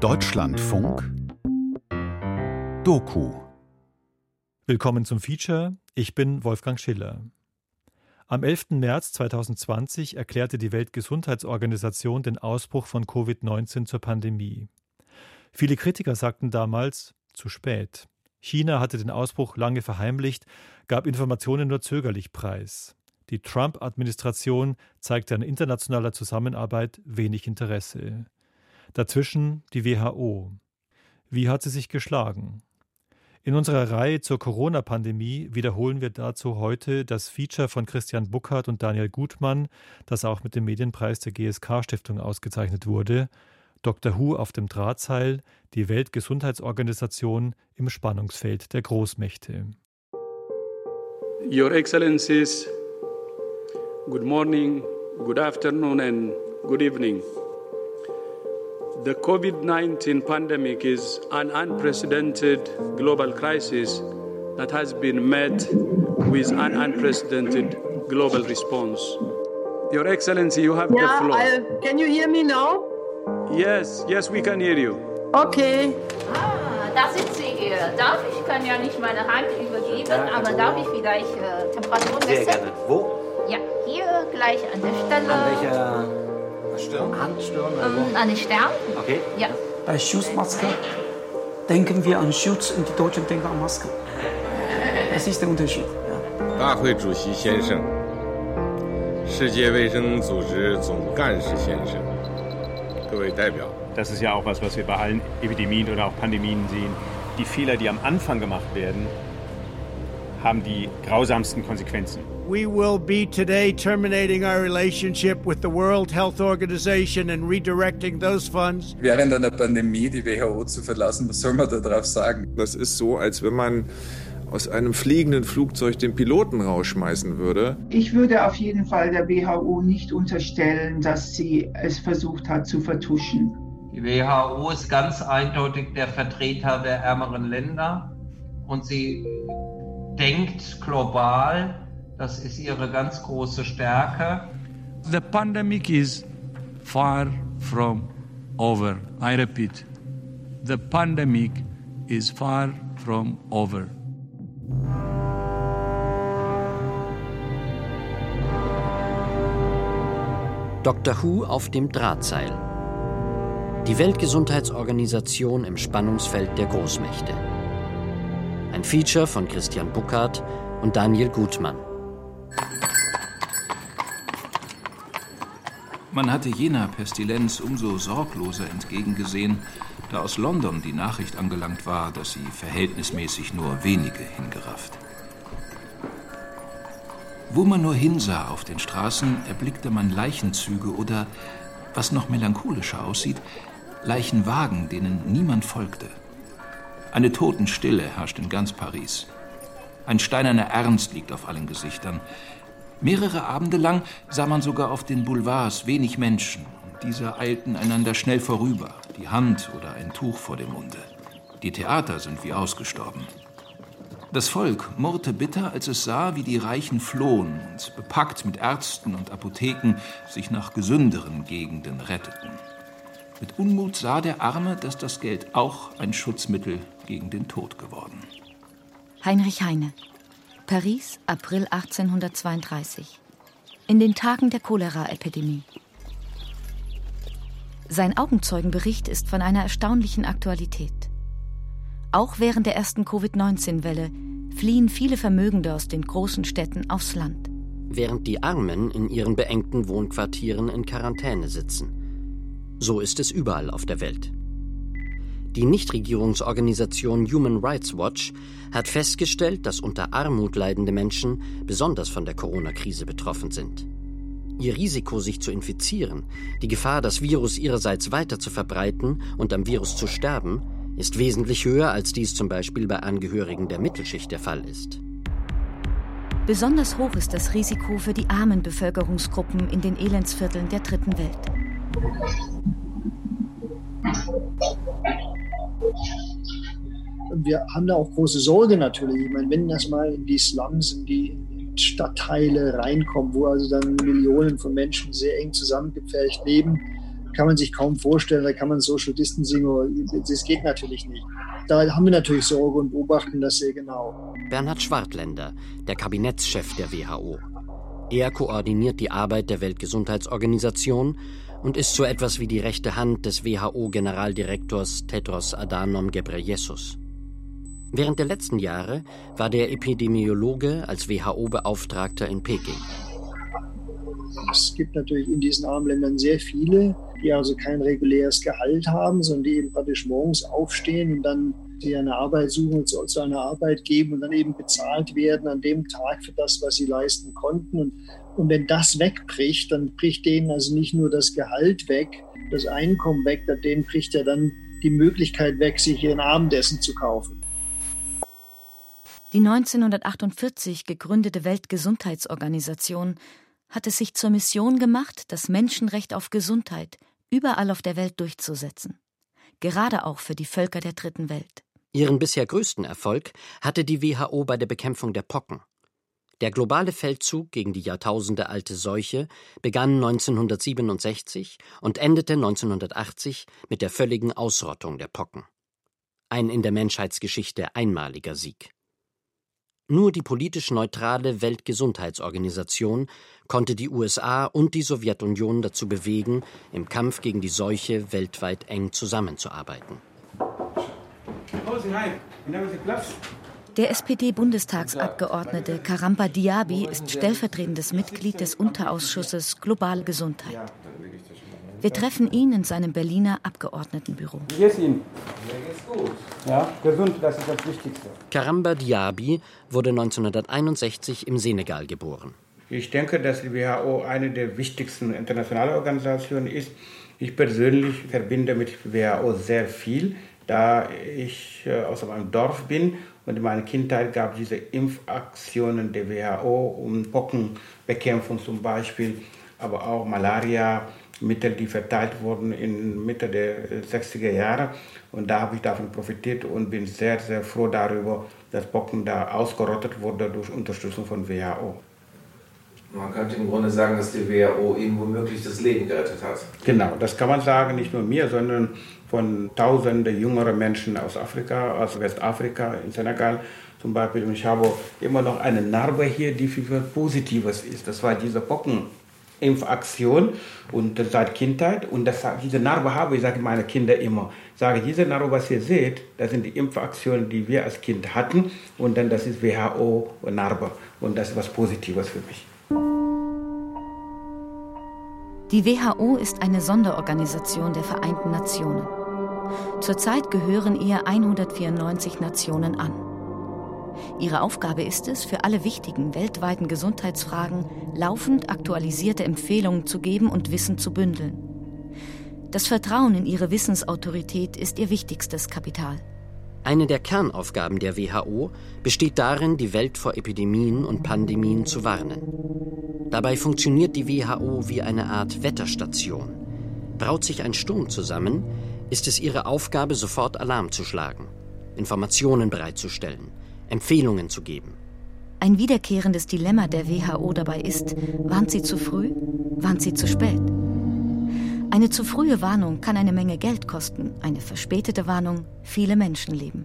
Deutschlandfunk Doku Willkommen zum Feature. Ich bin Wolfgang Schiller. Am 11. März 2020 erklärte die Weltgesundheitsorganisation den Ausbruch von Covid-19 zur Pandemie. Viele Kritiker sagten damals, zu spät. China hatte den Ausbruch lange verheimlicht, gab Informationen nur zögerlich preis. Die Trump-Administration zeigte an internationaler Zusammenarbeit wenig Interesse. Dazwischen die WHO. Wie hat sie sich geschlagen? In unserer Reihe zur Corona-Pandemie wiederholen wir dazu heute das Feature von Christian Buckhardt und Daniel Gutmann, das auch mit dem Medienpreis der GSK-Stiftung ausgezeichnet wurde. Dr. Who auf dem Drahtseil, die Weltgesundheitsorganisation im Spannungsfeld der Großmächte. Your Excellencies, good morning, good afternoon and good evening. The COVID 19 pandemic is an unprecedented global crisis that has been met with an unprecedented global response. Your Excellency, you have yeah, the floor. I, can you hear me now? Yes, yes, we can hear you. Okay. Ah, da sind Sie hier. Darf ich, ich kann ja nicht meine Hand übergeben, aber darf ich vielleicht äh, Temperatur messen? Sehr gerne. Wo? Ja, hier gleich an der Stelle. An welcher Stirn? Hand, Stirn? oder wo? Ähm, an den Stern. Okay. Ja. Bei Schutzmaske denken wir an Schutz und die Deutschen denken an Maske. Das ist der Unterschied. Ja. 大会主席先生，世界卫生组织总干事先生，各位代表， Das ist ja auch was, was wir bei allen Epidemien oder auch Pandemien sehen. Die Fehler, die am Anfang gemacht werden, haben die grausamsten Konsequenzen. We will be today terminating our relationship with the World Health Organization and redirecting those funds. Während einer Pandemie die WHO zu verlassen, was soll man da drauf sagen? Das ist so, als wenn man aus einem fliegenden Flugzeug den Piloten rausschmeißen würde. Ich würde auf jeden Fall der WHO nicht unterstellen, dass sie es versucht hat zu vertuschen. Die WHO ist ganz eindeutig der Vertreter der ärmeren Länder und sie denkt global. Das ist ihre ganz große Stärke. The pandemic is far from over. I repeat, the pandemic is far from over. Dr. Who auf dem Drahtseil. Die Weltgesundheitsorganisation im Spannungsfeld der Großmächte. Ein Feature von Christian Buckhardt und Daniel Gutmann. Man hatte jener Pestilenz umso sorgloser entgegengesehen, da aus London die Nachricht angelangt war, dass sie verhältnismäßig nur wenige hingerafft. Wo man nur hinsah auf den Straßen, erblickte man Leichenzüge oder, was noch melancholischer aussieht, Leichenwagen, denen niemand folgte. Eine Totenstille herrscht in ganz Paris. Ein steinerner Ernst liegt auf allen Gesichtern. Mehrere Abende lang sah man sogar auf den Boulevards wenig Menschen, und diese eilten einander schnell vorüber, die Hand oder ein Tuch vor dem Munde. Die Theater sind wie ausgestorben. Das Volk murrte bitter, als es sah, wie die Reichen flohen und, bepackt mit Ärzten und Apotheken, sich nach gesünderen Gegenden retteten. Mit Unmut sah der Arme, dass das Geld auch ein Schutzmittel gegen den Tod geworden. Heinrich Heine, Paris, April 1832. In den Tagen der Cholera-Epidemie. Sein Augenzeugenbericht ist von einer erstaunlichen Aktualität. Auch während der ersten Covid-19-Welle fliehen viele Vermögende aus den großen Städten aufs Land. Während die Armen in ihren beengten Wohnquartieren in Quarantäne sitzen. So ist es überall auf der Welt. Die Nichtregierungsorganisation Human Rights Watch hat festgestellt, dass unter Armut leidende Menschen besonders von der Corona-Krise betroffen sind. Ihr Risiko, sich zu infizieren, die Gefahr, das Virus ihrerseits weiter zu verbreiten und am Virus zu sterben, ist wesentlich höher, als dies zum Beispiel bei Angehörigen der Mittelschicht der Fall ist. Besonders hoch ist das Risiko für die armen Bevölkerungsgruppen in den Elendsvierteln der Dritten Welt. Wir haben da auch große Sorge natürlich. Ich meine, wenn das mal in die Slums, in die Stadtteile reinkommt, wo also dann Millionen von Menschen sehr eng zusammengepfercht leben, kann man sich kaum vorstellen, da kann man Social Distancing, das geht natürlich nicht. Da haben wir natürlich Sorge und beobachten das sehr genau. Bernhard Schwartländer, der Kabinettschef der WHO. Er koordiniert die Arbeit der Weltgesundheitsorganisation und ist so etwas wie die rechte Hand des WHO-Generaldirektors Tedros Adhanom Ghebreyesus. Während der letzten Jahre war der Epidemiologe als WHO-Beauftragter in Peking. Es gibt natürlich in diesen armen Ländern sehr viele, die also kein reguläres Gehalt haben, sondern die eben praktisch morgens aufstehen und dann die eine Arbeit suchen und zu einer Arbeit geben und dann eben bezahlt werden an dem Tag für das, was sie leisten konnten. Und, und wenn das wegbricht, dann bricht denen also nicht nur das Gehalt weg, das Einkommen weg, denen bricht ja dann die Möglichkeit weg, sich ihren Abendessen zu kaufen. Die 1948 gegründete Weltgesundheitsorganisation hat es sich zur Mission gemacht, das Menschenrecht auf Gesundheit überall auf der Welt durchzusetzen, gerade auch für die Völker der Dritten Welt. Ihren bisher größten Erfolg hatte die WHO bei der Bekämpfung der Pocken. Der globale Feldzug gegen die jahrtausendealte Seuche begann 1967 und endete 1980 mit der völligen Ausrottung der Pocken. Ein in der Menschheitsgeschichte einmaliger Sieg. Nur die politisch neutrale Weltgesundheitsorganisation konnte die USA und die Sowjetunion dazu bewegen, im Kampf gegen die Seuche weltweit eng zusammenzuarbeiten. Der SPD-Bundestagsabgeordnete Karamba Diaby ist stellvertretendes Mitglied des Unterausschusses Globale Gesundheit. Wir treffen ihn in seinem Berliner Abgeordnetenbüro. Wie geht's Ihnen? Mir geht's gut. Ja, gesund, das ist das Wichtigste. Karamba Diaby wurde 1961 im Senegal geboren. Ich denke, dass die WHO eine der wichtigsten internationalen Organisationen ist. Ich persönlich verbinde mit WHO sehr viel, da ich äh, aus einem Dorf bin und in meiner Kindheit gab es diese Impfaktionen der WHO um Pockenbekämpfung zum Beispiel, aber auch Malaria Mittel, die verteilt wurden in Mitte der 60er Jahre. Und da habe ich davon profitiert und bin sehr, sehr froh darüber, dass Pocken da ausgerottet wurde durch Unterstützung von WHO. Man könnte im Grunde sagen, dass die WHO ihm womöglich das Leben gerettet hat. Genau, das kann man sagen, nicht nur mir, sondern von tausenden jüngeren Menschen aus Afrika, aus Westafrika, in Senegal zum Beispiel. Und ich habe immer noch eine Narbe hier, die für Positives ist. Das war diese Pocken. Impfaktion und seit Kindheit. Und das, diese Narbe habe ich, sage meine Kinder immer. Sage, diese Narbe, was ihr seht, das sind die Impfaktionen, die wir als Kind hatten. Und dann das ist WHO-Narbe. Und das ist was Positives für mich. Die WHO ist eine Sonderorganisation der Vereinten Nationen. Zurzeit gehören ihr 194 Nationen an. Ihre Aufgabe ist es, für alle wichtigen weltweiten Gesundheitsfragen laufend aktualisierte Empfehlungen zu geben und Wissen zu bündeln. Das Vertrauen in ihre Wissensautorität ist ihr wichtigstes Kapital. Eine der Kernaufgaben der WHO besteht darin, die Welt vor Epidemien und Pandemien zu warnen. Dabei funktioniert die WHO wie eine Art Wetterstation. Braut sich ein Sturm zusammen, ist es ihre Aufgabe, sofort Alarm zu schlagen, Informationen bereitzustellen, Empfehlungen zu geben. Ein wiederkehrendes Dilemma der WHO dabei ist, warnt sie zu früh, warnt sie zu spät. Eine zu frühe Warnung kann eine Menge Geld kosten, eine verspätete Warnung viele Menschenleben.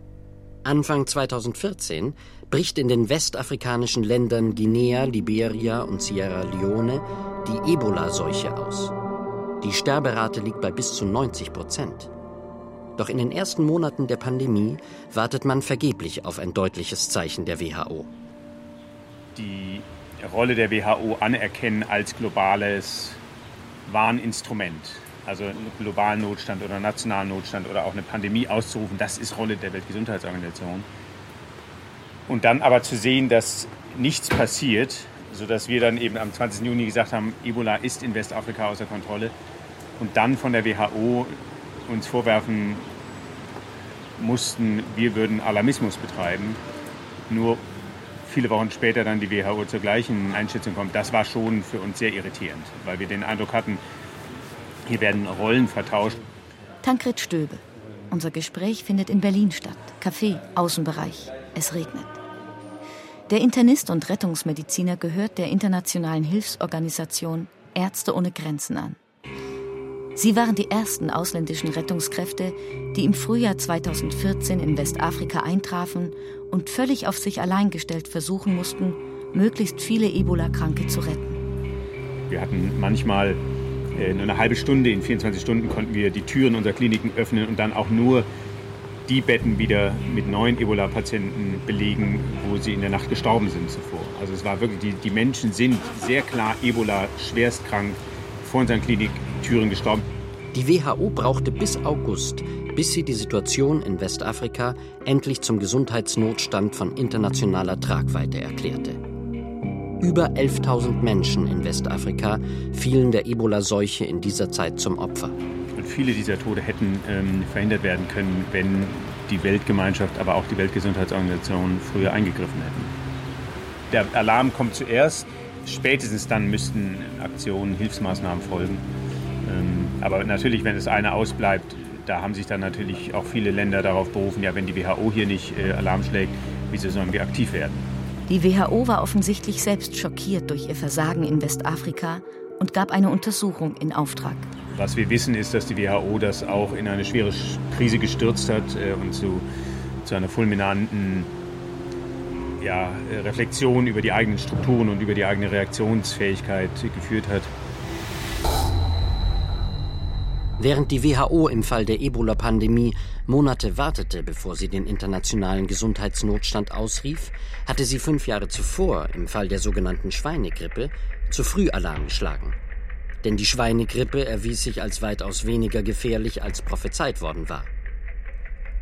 Anfang 2014 bricht in den westafrikanischen Ländern Guinea, Liberia und Sierra Leone die Ebola-Seuche aus. Die Sterberate liegt bei bis zu 90 Prozent. Doch in den ersten Monaten der Pandemie wartet man vergeblich auf ein deutliches Zeichen der WHO. Die Rolle der WHO anerkennen als globales Warninstrument, also einen globalen Notstand oder nationalen Notstand oder auch eine Pandemie auszurufen, das ist Rolle der Weltgesundheitsorganisation. Und dann aber zu sehen, dass nichts passiert, sodass wir dann eben am 20. Juni gesagt haben, Ebola ist in Westafrika außer Kontrolle und dann von der WHO uns vorwerfen mussten, wir würden Alarmismus betreiben. Nur viele Wochen später dann die WHO zur gleichen Einschätzung kommt, das war schon für uns sehr irritierend, weil wir den Eindruck hatten, hier werden Rollen vertauscht. Tankred Stöbe. Unser Gespräch findet in Berlin statt. Café, Außenbereich. Es regnet. Der Internist und Rettungsmediziner gehört der internationalen Hilfsorganisation Ärzte ohne Grenzen an. Sie waren die ersten ausländischen Rettungskräfte, die im Frühjahr 2014 in Westafrika eintrafen und völlig auf sich allein gestellt versuchen mussten, möglichst viele Ebola-Kranke zu retten. Wir hatten manchmal äh, nur eine halbe Stunde, in 24 Stunden konnten wir die Türen unserer Kliniken öffnen und dann auch nur die Betten wieder mit neuen Ebola-Patienten belegen, wo sie in der Nacht gestorben sind zuvor. Also es war wirklich, die, die Menschen sind sehr klar Ebola schwerstkrank vor unseren Kliniktüren gestorben. Die WHO brauchte bis August, bis sie die Situation in Westafrika endlich zum Gesundheitsnotstand von internationaler Tragweite erklärte. Über 11.000 Menschen in Westafrika fielen der Ebola-Seuche in dieser Zeit zum Opfer. Viele dieser Tode hätten ähm, verhindert werden können, wenn die Weltgemeinschaft, aber auch die Weltgesundheitsorganisation früher eingegriffen hätten. Der Alarm kommt zuerst, spätestens dann müssten Aktionen, Hilfsmaßnahmen folgen. Ähm, aber natürlich, wenn das eine ausbleibt, da haben sich dann natürlich auch viele Länder darauf berufen, ja, wenn die WHO hier nicht äh, Alarm schlägt, wieso sollen wir aktiv werden? Die WHO war offensichtlich selbst schockiert durch ihr Versagen in Westafrika und gab eine Untersuchung in Auftrag. Was wir wissen, ist, dass die WHO das auch in eine schwere Krise gestürzt hat äh, und zu, zu einer fulminanten ja, Reflexion über die eigenen Strukturen und über die eigene Reaktionsfähigkeit geführt hat. Während die WHO im Fall der Ebola-Pandemie Monate wartete, bevor sie den internationalen Gesundheitsnotstand ausrief, hatte sie fünf Jahre zuvor im Fall der sogenannten Schweinegrippe zu früh Alarm geschlagen. Denn die Schweinegrippe erwies sich als weitaus weniger gefährlich, als prophezeit worden war.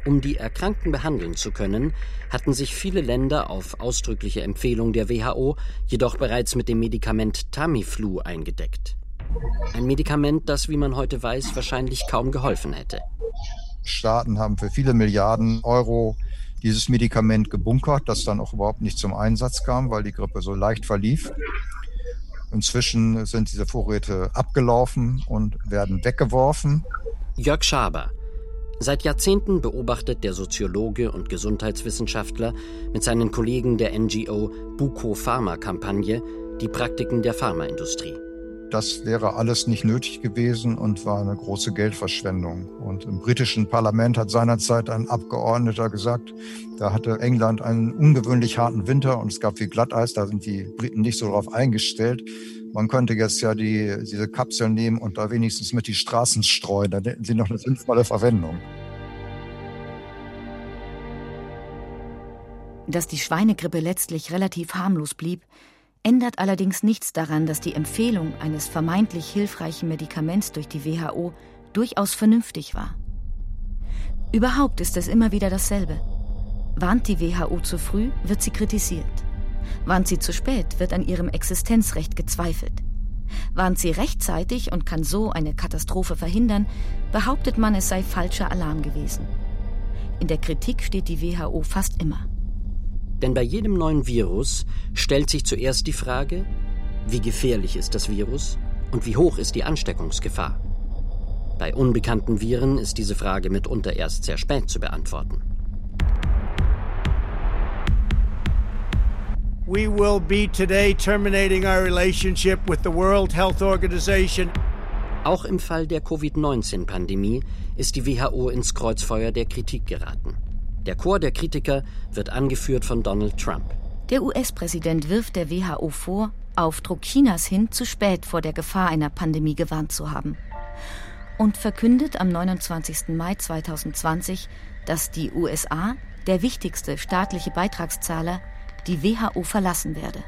Um die Erkrankten behandeln zu können, hatten sich viele Länder auf ausdrückliche Empfehlung der WHO jedoch bereits mit dem Medikament Tamiflu eingedeckt. Ein Medikament, das, wie man heute weiß, wahrscheinlich kaum geholfen hätte. Staaten haben für viele Milliarden Euro dieses Medikament gebunkert, das dann auch überhaupt nicht zum Einsatz kam, weil die Grippe so leicht verlief. Inzwischen sind diese Vorräte abgelaufen und werden weggeworfen. Jörg Schaber. Seit Jahrzehnten beobachtet der Soziologe und Gesundheitswissenschaftler mit seinen Kollegen der NGO Buko Pharma Kampagne die Praktiken der Pharmaindustrie. Das wäre alles nicht nötig gewesen und war eine große Geldverschwendung. Und im britischen Parlament hat seinerzeit ein Abgeordneter gesagt, da hatte England einen ungewöhnlich harten Winter und es gab viel Glatteis, da sind die Briten nicht so drauf eingestellt. Man könnte jetzt ja die, diese Kapseln nehmen und da wenigstens mit die Straßen streuen, dann hätten sie noch eine sinnvolle Verwendung. Dass die Schweinegrippe letztlich relativ harmlos blieb, ändert allerdings nichts daran, dass die Empfehlung eines vermeintlich hilfreichen Medikaments durch die WHO durchaus vernünftig war. Überhaupt ist es immer wieder dasselbe. Warnt die WHO zu früh, wird sie kritisiert. Warnt sie zu spät, wird an ihrem Existenzrecht gezweifelt. Warnt sie rechtzeitig und kann so eine Katastrophe verhindern, behauptet man, es sei falscher Alarm gewesen. In der Kritik steht die WHO fast immer. Denn bei jedem neuen Virus stellt sich zuerst die Frage, wie gefährlich ist das Virus und wie hoch ist die Ansteckungsgefahr. Bei unbekannten Viren ist diese Frage mitunter erst sehr spät zu beantworten. We will be today terminating our relationship with the World Health Organization. Auch im Fall der Covid-19-Pandemie ist die WHO ins Kreuzfeuer der Kritik geraten. Der Chor der Kritiker wird angeführt von Donald Trump. Der US-Präsident wirft der WHO vor, auf Druck Chinas hin zu spät vor der Gefahr einer Pandemie gewarnt zu haben. Und verkündet am 29. Mai 2020, dass die USA, der wichtigste staatliche Beitragszahler, die WHO verlassen werde.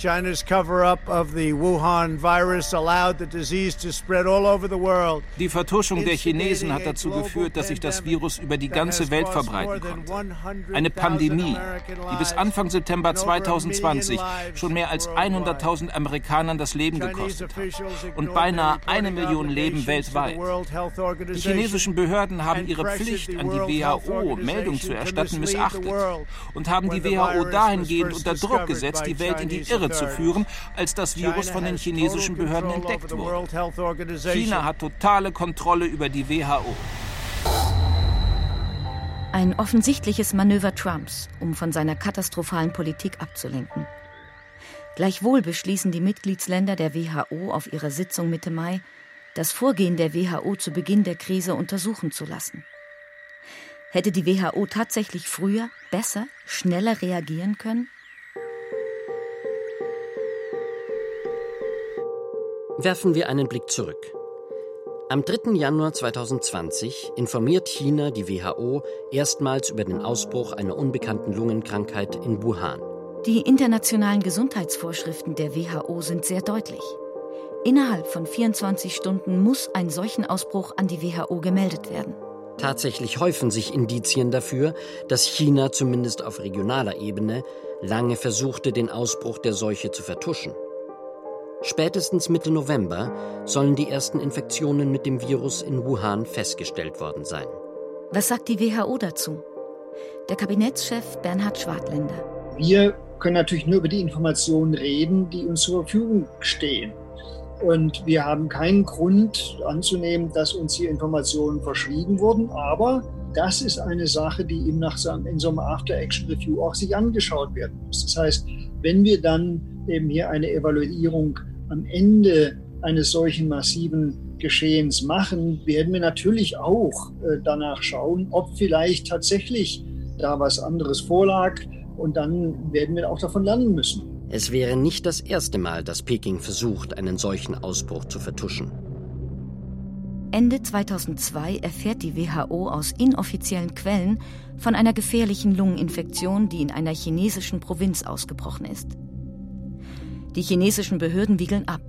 China's cover up of the Wuhan virus allowed the disease to spread all over the world. Die Vertuschung der Chinesen hat dazu geführt, dass sich das Virus über die ganze Welt verbreiten konnte. Eine Pandemie, die bis Anfang September 2020 schon mehr als 100.000 Amerikanern das Leben gekostet hat und beinahe eine Million Leben weltweit. Die chinesischen Behörden haben ihre Pflicht an die WHO, Meldung zu erstatten, missachtet und haben die WHO dahingehend unter Druck gesetzt, die Welt in die Irre zu führen, als das Virus von den chinesischen Behörden entdeckt wurde. China hat totale Kontrolle über die WHO. Ein offensichtliches Manöver Trumps, um von seiner katastrophalen Politik abzulenken. Gleichwohl beschließen die Mitgliedsländer der WHO auf ihrer Sitzung Mitte Mai, das Vorgehen der WHO zu Beginn der Krise untersuchen zu lassen. Hätte die WHO tatsächlich früher, besser, schneller reagieren können? Werfen wir einen Blick zurück. Am 3. Januar 2020 informiert China die WHO erstmals über den Ausbruch einer unbekannten Lungenkrankheit in Wuhan. Die internationalen Gesundheitsvorschriften der WHO sind sehr deutlich. Innerhalb von 24 Stunden muss ein solchen Ausbruch an die WHO gemeldet werden. Tatsächlich häufen sich Indizien dafür, dass China zumindest auf regionaler Ebene lange versuchte, den Ausbruch der Seuche zu vertuschen. Spätestens Mitte November sollen die ersten Infektionen mit dem Virus in Wuhan festgestellt worden sein. Was sagt die WHO dazu? Der Kabinettschef Bernhard Schwartländer. Wir können natürlich nur über die Informationen reden, die uns zur Verfügung stehen. Und wir haben keinen Grund anzunehmen, dass uns hier Informationen verschwiegen wurden. Aber das ist eine Sache, die eben nach so, in so einem After-Action-Review auch sich angeschaut werden muss. Das heißt, wenn wir dann eben hier eine Evaluierung am Ende eines solchen massiven Geschehens machen, werden wir natürlich auch äh, danach schauen, ob vielleicht tatsächlich da was anderes vorlag. Und dann werden wir auch davon lernen müssen. Es wäre nicht das erste Mal, dass Peking versucht, einen solchen Ausbruch zu vertuschen. Ende 2002 erfährt die WHO aus inoffiziellen Quellen von einer gefährlichen Lungeninfektion, die in einer chinesischen Provinz ausgebrochen ist. Die chinesischen Behörden wiegeln ab.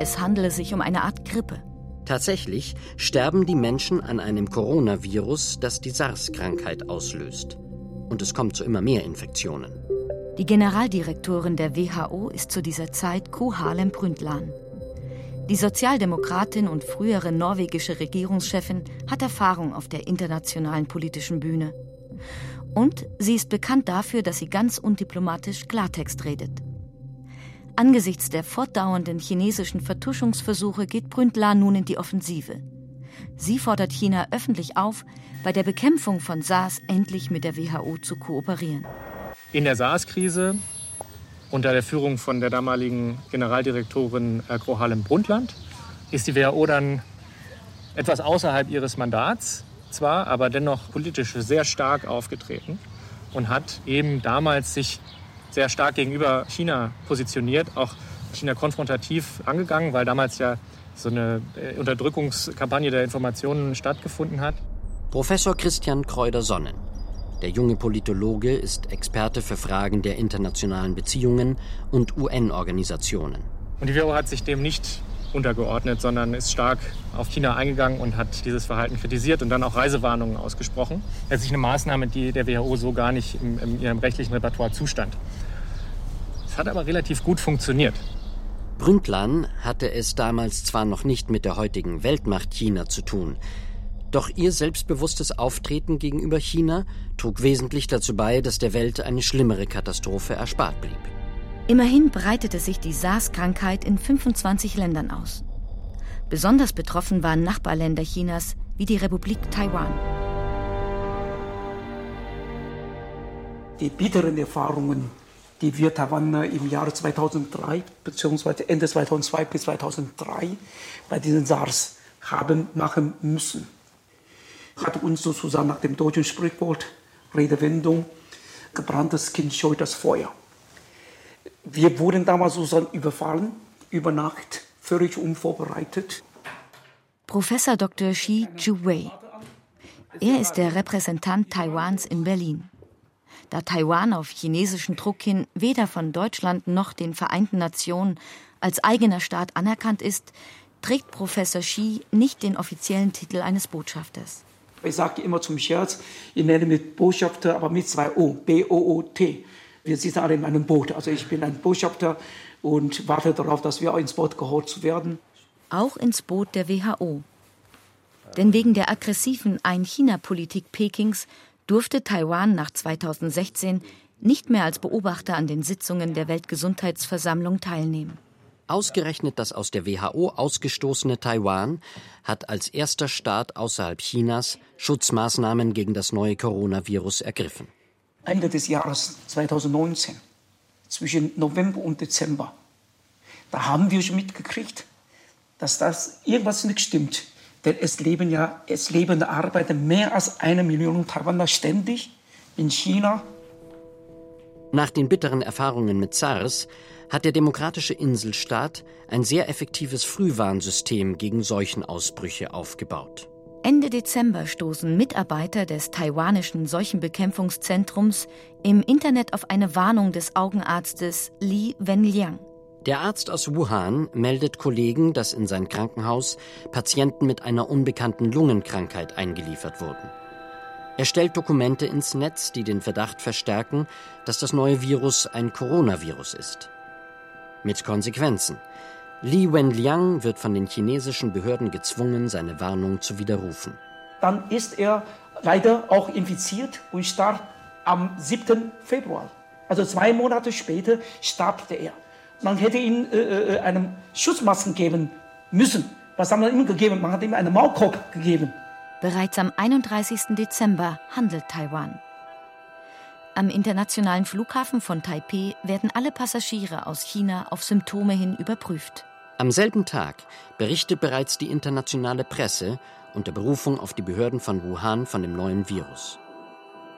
Es handele sich um eine Art Grippe. Tatsächlich sterben die Menschen an einem Coronavirus, das die SARS-Krankheit auslöst. Und es kommt zu immer mehr Infektionen. Die Generaldirektorin der WHO ist zu dieser Zeit Ko Harlem Brundtland. Die Sozialdemokratin und frühere norwegische Regierungschefin hat Erfahrung auf der internationalen politischen Bühne. Und sie ist bekannt dafür, dass sie ganz undiplomatisch Klartext redet. Angesichts der fortdauernden chinesischen Vertuschungsversuche geht Bründler nun in die Offensive. Sie fordert China öffentlich auf, bei der Bekämpfung von SARS endlich mit der WHO zu kooperieren. In der SARS-Krise unter der Führung von der damaligen Generaldirektorin Gro Harlem Brundtland ist die WHO dann etwas außerhalb ihres Mandats zwar, aber dennoch politisch sehr stark aufgetreten und hat eben damals sich sehr stark gegenüber China positioniert, auch China konfrontativ angegangen, weil damals ja so eine äh, Unterdrückungskampagne der Informationen stattgefunden hat. Professor Christian Kreuder-Sonnen. Der junge Politologe ist Experte für Fragen der internationalen Beziehungen und UN-Organisationen. Und die WHO hat sich dem nicht untergeordnet, sondern ist stark auf China eingegangen und hat dieses Verhalten kritisiert und dann auch Reisewarnungen ausgesprochen. Letztlich eine Maßnahme, die der WHO so gar nicht in, in ihrem rechtlichen Repertoire zustand. Es hat aber relativ gut funktioniert. Brundtland hatte es damals zwar noch nicht mit der heutigen Weltmacht China zu tun, doch ihr selbstbewusstes Auftreten gegenüber China trug wesentlich dazu bei, dass der Welt eine schlimmere Katastrophe erspart blieb. Immerhin breitete sich die SARS-Krankheit in 25 Ländern aus. Besonders betroffen waren Nachbarländer Chinas wie die Republik Taiwan. Die bitteren Erfahrungen, die wir Taiwan im Jahre 2003 bzw. Ende 2002 bis 2003 bei diesen SARS haben machen müssen, hat uns sozusagen nach dem deutschen Sprichwort Redewendung gebranntes Kind scheut das Feuer. Wir wurden damals sozusagen überfallen, über Nacht, völlig unvorbereitet. Professor Dr. Xi Zhuwei. Er ist der Repräsentant Taiwans in Berlin. Da Taiwan auf chinesischen Druck hin weder von Deutschland noch den Vereinten Nationen als eigener Staat anerkannt ist, trägt Professor Xi nicht den offiziellen Titel eines Botschafters. Ich sage immer zum Scherz, ich nenne mich Botschafter, aber mit zwei O, B-O-O-T. Wir sitzen alle in einem Boot. Also ich bin ein Botschafter und warte darauf, dass wir ins Boot geholt werden. Auch ins Boot der WHO. Denn wegen der aggressiven Ein-China-Politik Pekings durfte Taiwan nach 2016 nicht mehr als Beobachter an den Sitzungen der Weltgesundheitsversammlung teilnehmen. Ausgerechnet das aus der WHO ausgestoßene Taiwan hat als erster Staat außerhalb Chinas Schutzmaßnahmen gegen das neue Coronavirus ergriffen. Ende des Jahres 2019, zwischen November und Dezember, da haben wir schon mitgekriegt, dass das irgendwas nicht stimmt. Denn es leben ja, es leben arbeiten mehr als eine Million Taiwaner ständig in China. Nach den bitteren Erfahrungen mit SARS hat der demokratische Inselstaat ein sehr effektives Frühwarnsystem gegen Seuchenausbrüche aufgebaut. Ende Dezember stoßen Mitarbeiter des taiwanischen Seuchenbekämpfungszentrums im Internet auf eine Warnung des Augenarztes Li Wenliang. Der Arzt aus Wuhan meldet Kollegen, dass in sein Krankenhaus Patienten mit einer unbekannten Lungenkrankheit eingeliefert wurden. Er stellt Dokumente ins Netz, die den Verdacht verstärken, dass das neue Virus ein Coronavirus ist. Mit Konsequenzen. Li Wenliang wird von den chinesischen Behörden gezwungen, seine Warnung zu widerrufen. Dann ist er leider auch infiziert und starb am 7. Februar. Also zwei Monate später starb er. Man hätte ihm äh, äh, eine Schutzmaske geben müssen. Was haben wir ihm gegeben? Man hat ihm einen Maulkorb gegeben. Bereits am 31. Dezember handelt Taiwan. Am internationalen Flughafen von Taipeh werden alle Passagiere aus China auf Symptome hin überprüft. Am selben Tag berichtet bereits die internationale Presse unter Berufung auf die Behörden von Wuhan von dem neuen Virus.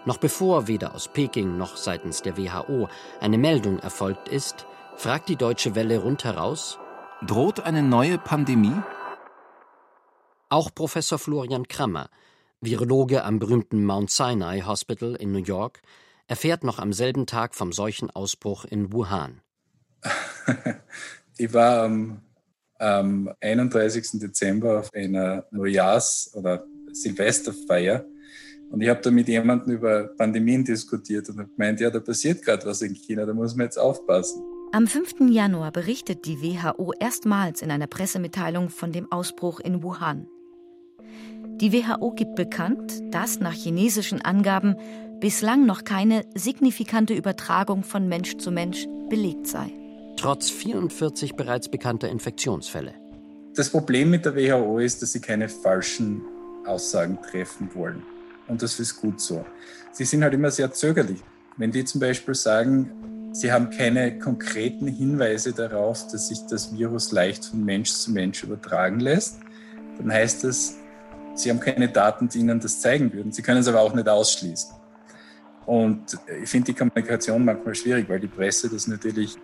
Noch bevor weder aus Peking noch seitens der WHO eine Meldung erfolgt ist, fragt die Deutsche Welle rundheraus: Droht eine neue Pandemie? Auch Professor Florian Krammer, Virologe am berühmten Mount Sinai Hospital in New York, erfährt noch am selben Tag vom Seuchenausbruch in Wuhan. ich war am, am 31. Dezember auf einer Neujahrs- oder Silvesterfeier und ich habe da mit jemandem über Pandemien diskutiert und habe gemeint, ja, da passiert gerade was in China, da muss man jetzt aufpassen. Am 5. Januar berichtet die WHO erstmals in einer Pressemitteilung von dem Ausbruch in Wuhan. Die WHO gibt bekannt, dass nach chinesischen Angaben bislang noch keine signifikante Übertragung von Mensch zu Mensch belegt sei. Trotz 44 bereits bekannter Infektionsfälle. Das Problem mit der WHO ist, dass sie keine falschen Aussagen treffen wollen. Und das ist gut so. Sie sind halt immer sehr zögerlich. Wenn die zum Beispiel sagen, Sie haben keine konkreten Hinweise darauf, dass sich das Virus leicht von Mensch zu Mensch übertragen lässt. Dann heißt das, Sie haben keine Daten, die Ihnen das zeigen würden. Sie können es aber auch nicht ausschließen. Und ich finde die Kommunikation manchmal schwierig, weil die Presse das natürlich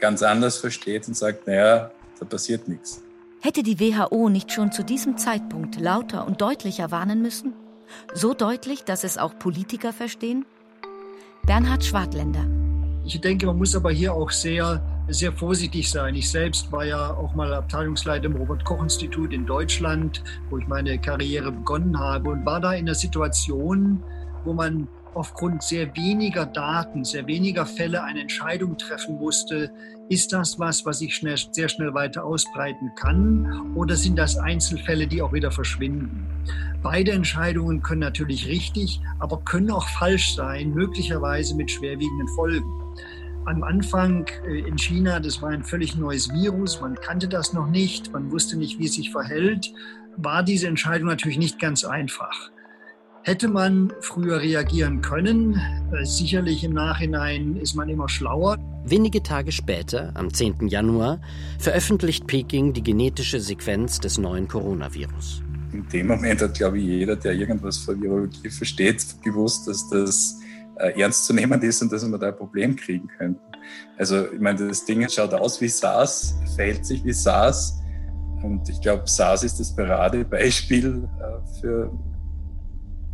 ganz anders versteht und sagt, naja, da passiert nichts. Hätte die WHO nicht schon zu diesem Zeitpunkt lauter und deutlicher warnen müssen? So deutlich, dass es auch Politiker verstehen? Bernhard Schwartländer. Ich denke, man muss aber hier auch sehr, sehr vorsichtig sein. Ich selbst war ja auch mal Abteilungsleiter im Robert-Koch-Institut in Deutschland, wo ich meine Karriere begonnen habe und war da in einer Situation, wo man aufgrund sehr weniger Daten, sehr weniger Fälle eine Entscheidung treffen musste, ist das was, was sich schnell, sehr schnell weiter ausbreiten kann oder sind das Einzelfälle, die auch wieder verschwinden? Beide Entscheidungen können natürlich richtig, aber können auch falsch sein, möglicherweise mit schwerwiegenden Folgen. Am Anfang äh, in China, das war ein völlig neues Virus, man kannte das noch nicht, man wusste nicht, wie es sich verhält, war diese Entscheidung natürlich nicht ganz einfach. Hätte man früher reagieren können? Sicherlich im Nachhinein ist man immer schlauer. Wenige Tage später, am 10. Januar, veröffentlicht Peking die genetische Sequenz des neuen Coronavirus. In dem Moment hat, glaube ich, jeder, der irgendwas von Virologie versteht, gewusst, dass das äh, ernst zu nehmen ist und dass wir da ein Problem kriegen könnten. Also, ich meine, das Ding schaut aus wie SARS, verhält sich wie SARS. Und ich glaube, SARS ist das Paradebeispiel äh, für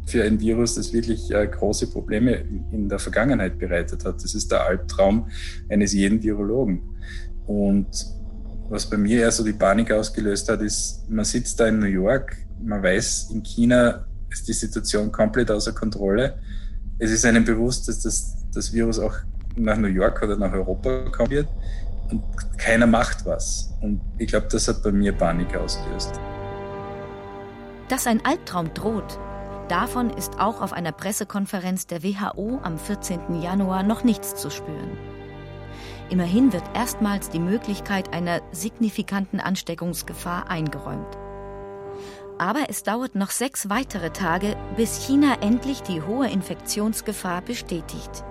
für ein Virus, das wirklich äh, große Probleme in der Vergangenheit bereitet hat. Das ist der Albtraum eines jeden Virologen. Und was bei mir eher so die Panik ausgelöst hat, ist, man sitzt da in New York, man weiß, in China ist die Situation komplett außer Kontrolle. Es ist einem bewusst, dass das, das Virus auch nach New York oder nach Europa kommen wird und keiner macht was. Und ich glaube, das hat bei mir Panik ausgelöst. Dass ein Albtraum droht, Davon ist auch auf einer Pressekonferenz der WHO am 14. Januar noch nichts zu spüren. Immerhin wird erstmals die Möglichkeit einer signifikanten Ansteckungsgefahr eingeräumt. Aber es dauert noch sechs weitere Tage, bis China endlich die hohe Infektionsgefahr bestätigt.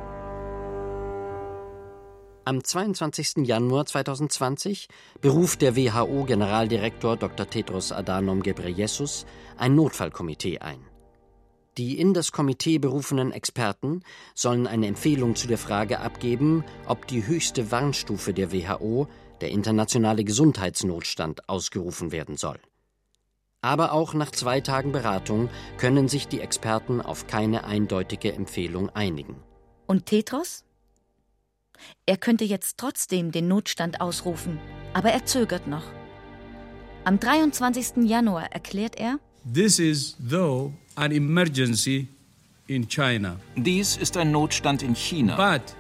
Am 22. Januar 2020 beruft der WHO-Generaldirektor Dr. Tedros Adhanom Ghebreyesus ein Notfallkomitee ein. Die in das Komitee berufenen Experten sollen eine Empfehlung zu der Frage abgeben, ob die höchste Warnstufe der WHO, der internationale Gesundheitsnotstand, ausgerufen werden soll. Aber auch nach zwei Tagen Beratung können sich die Experten auf keine eindeutige Empfehlung einigen. Und Tetros? Er könnte jetzt trotzdem den Notstand ausrufen, aber er zögert noch. Am 23. Januar erklärt er, This is though an emergency in China. Dies ist ein Notstand in China. But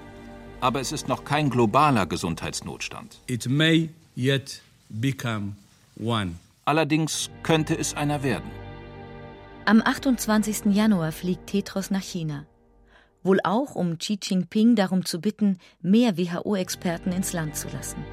aber es ist noch kein globaler Gesundheitsnotstand. It may yet become one. Allerdings könnte es einer werden. Am 28. Januar fliegt Tetros nach China. Wohl auch, um Xi Jinping darum zu bitten, mehr WHO-Experten ins Land zu lassen.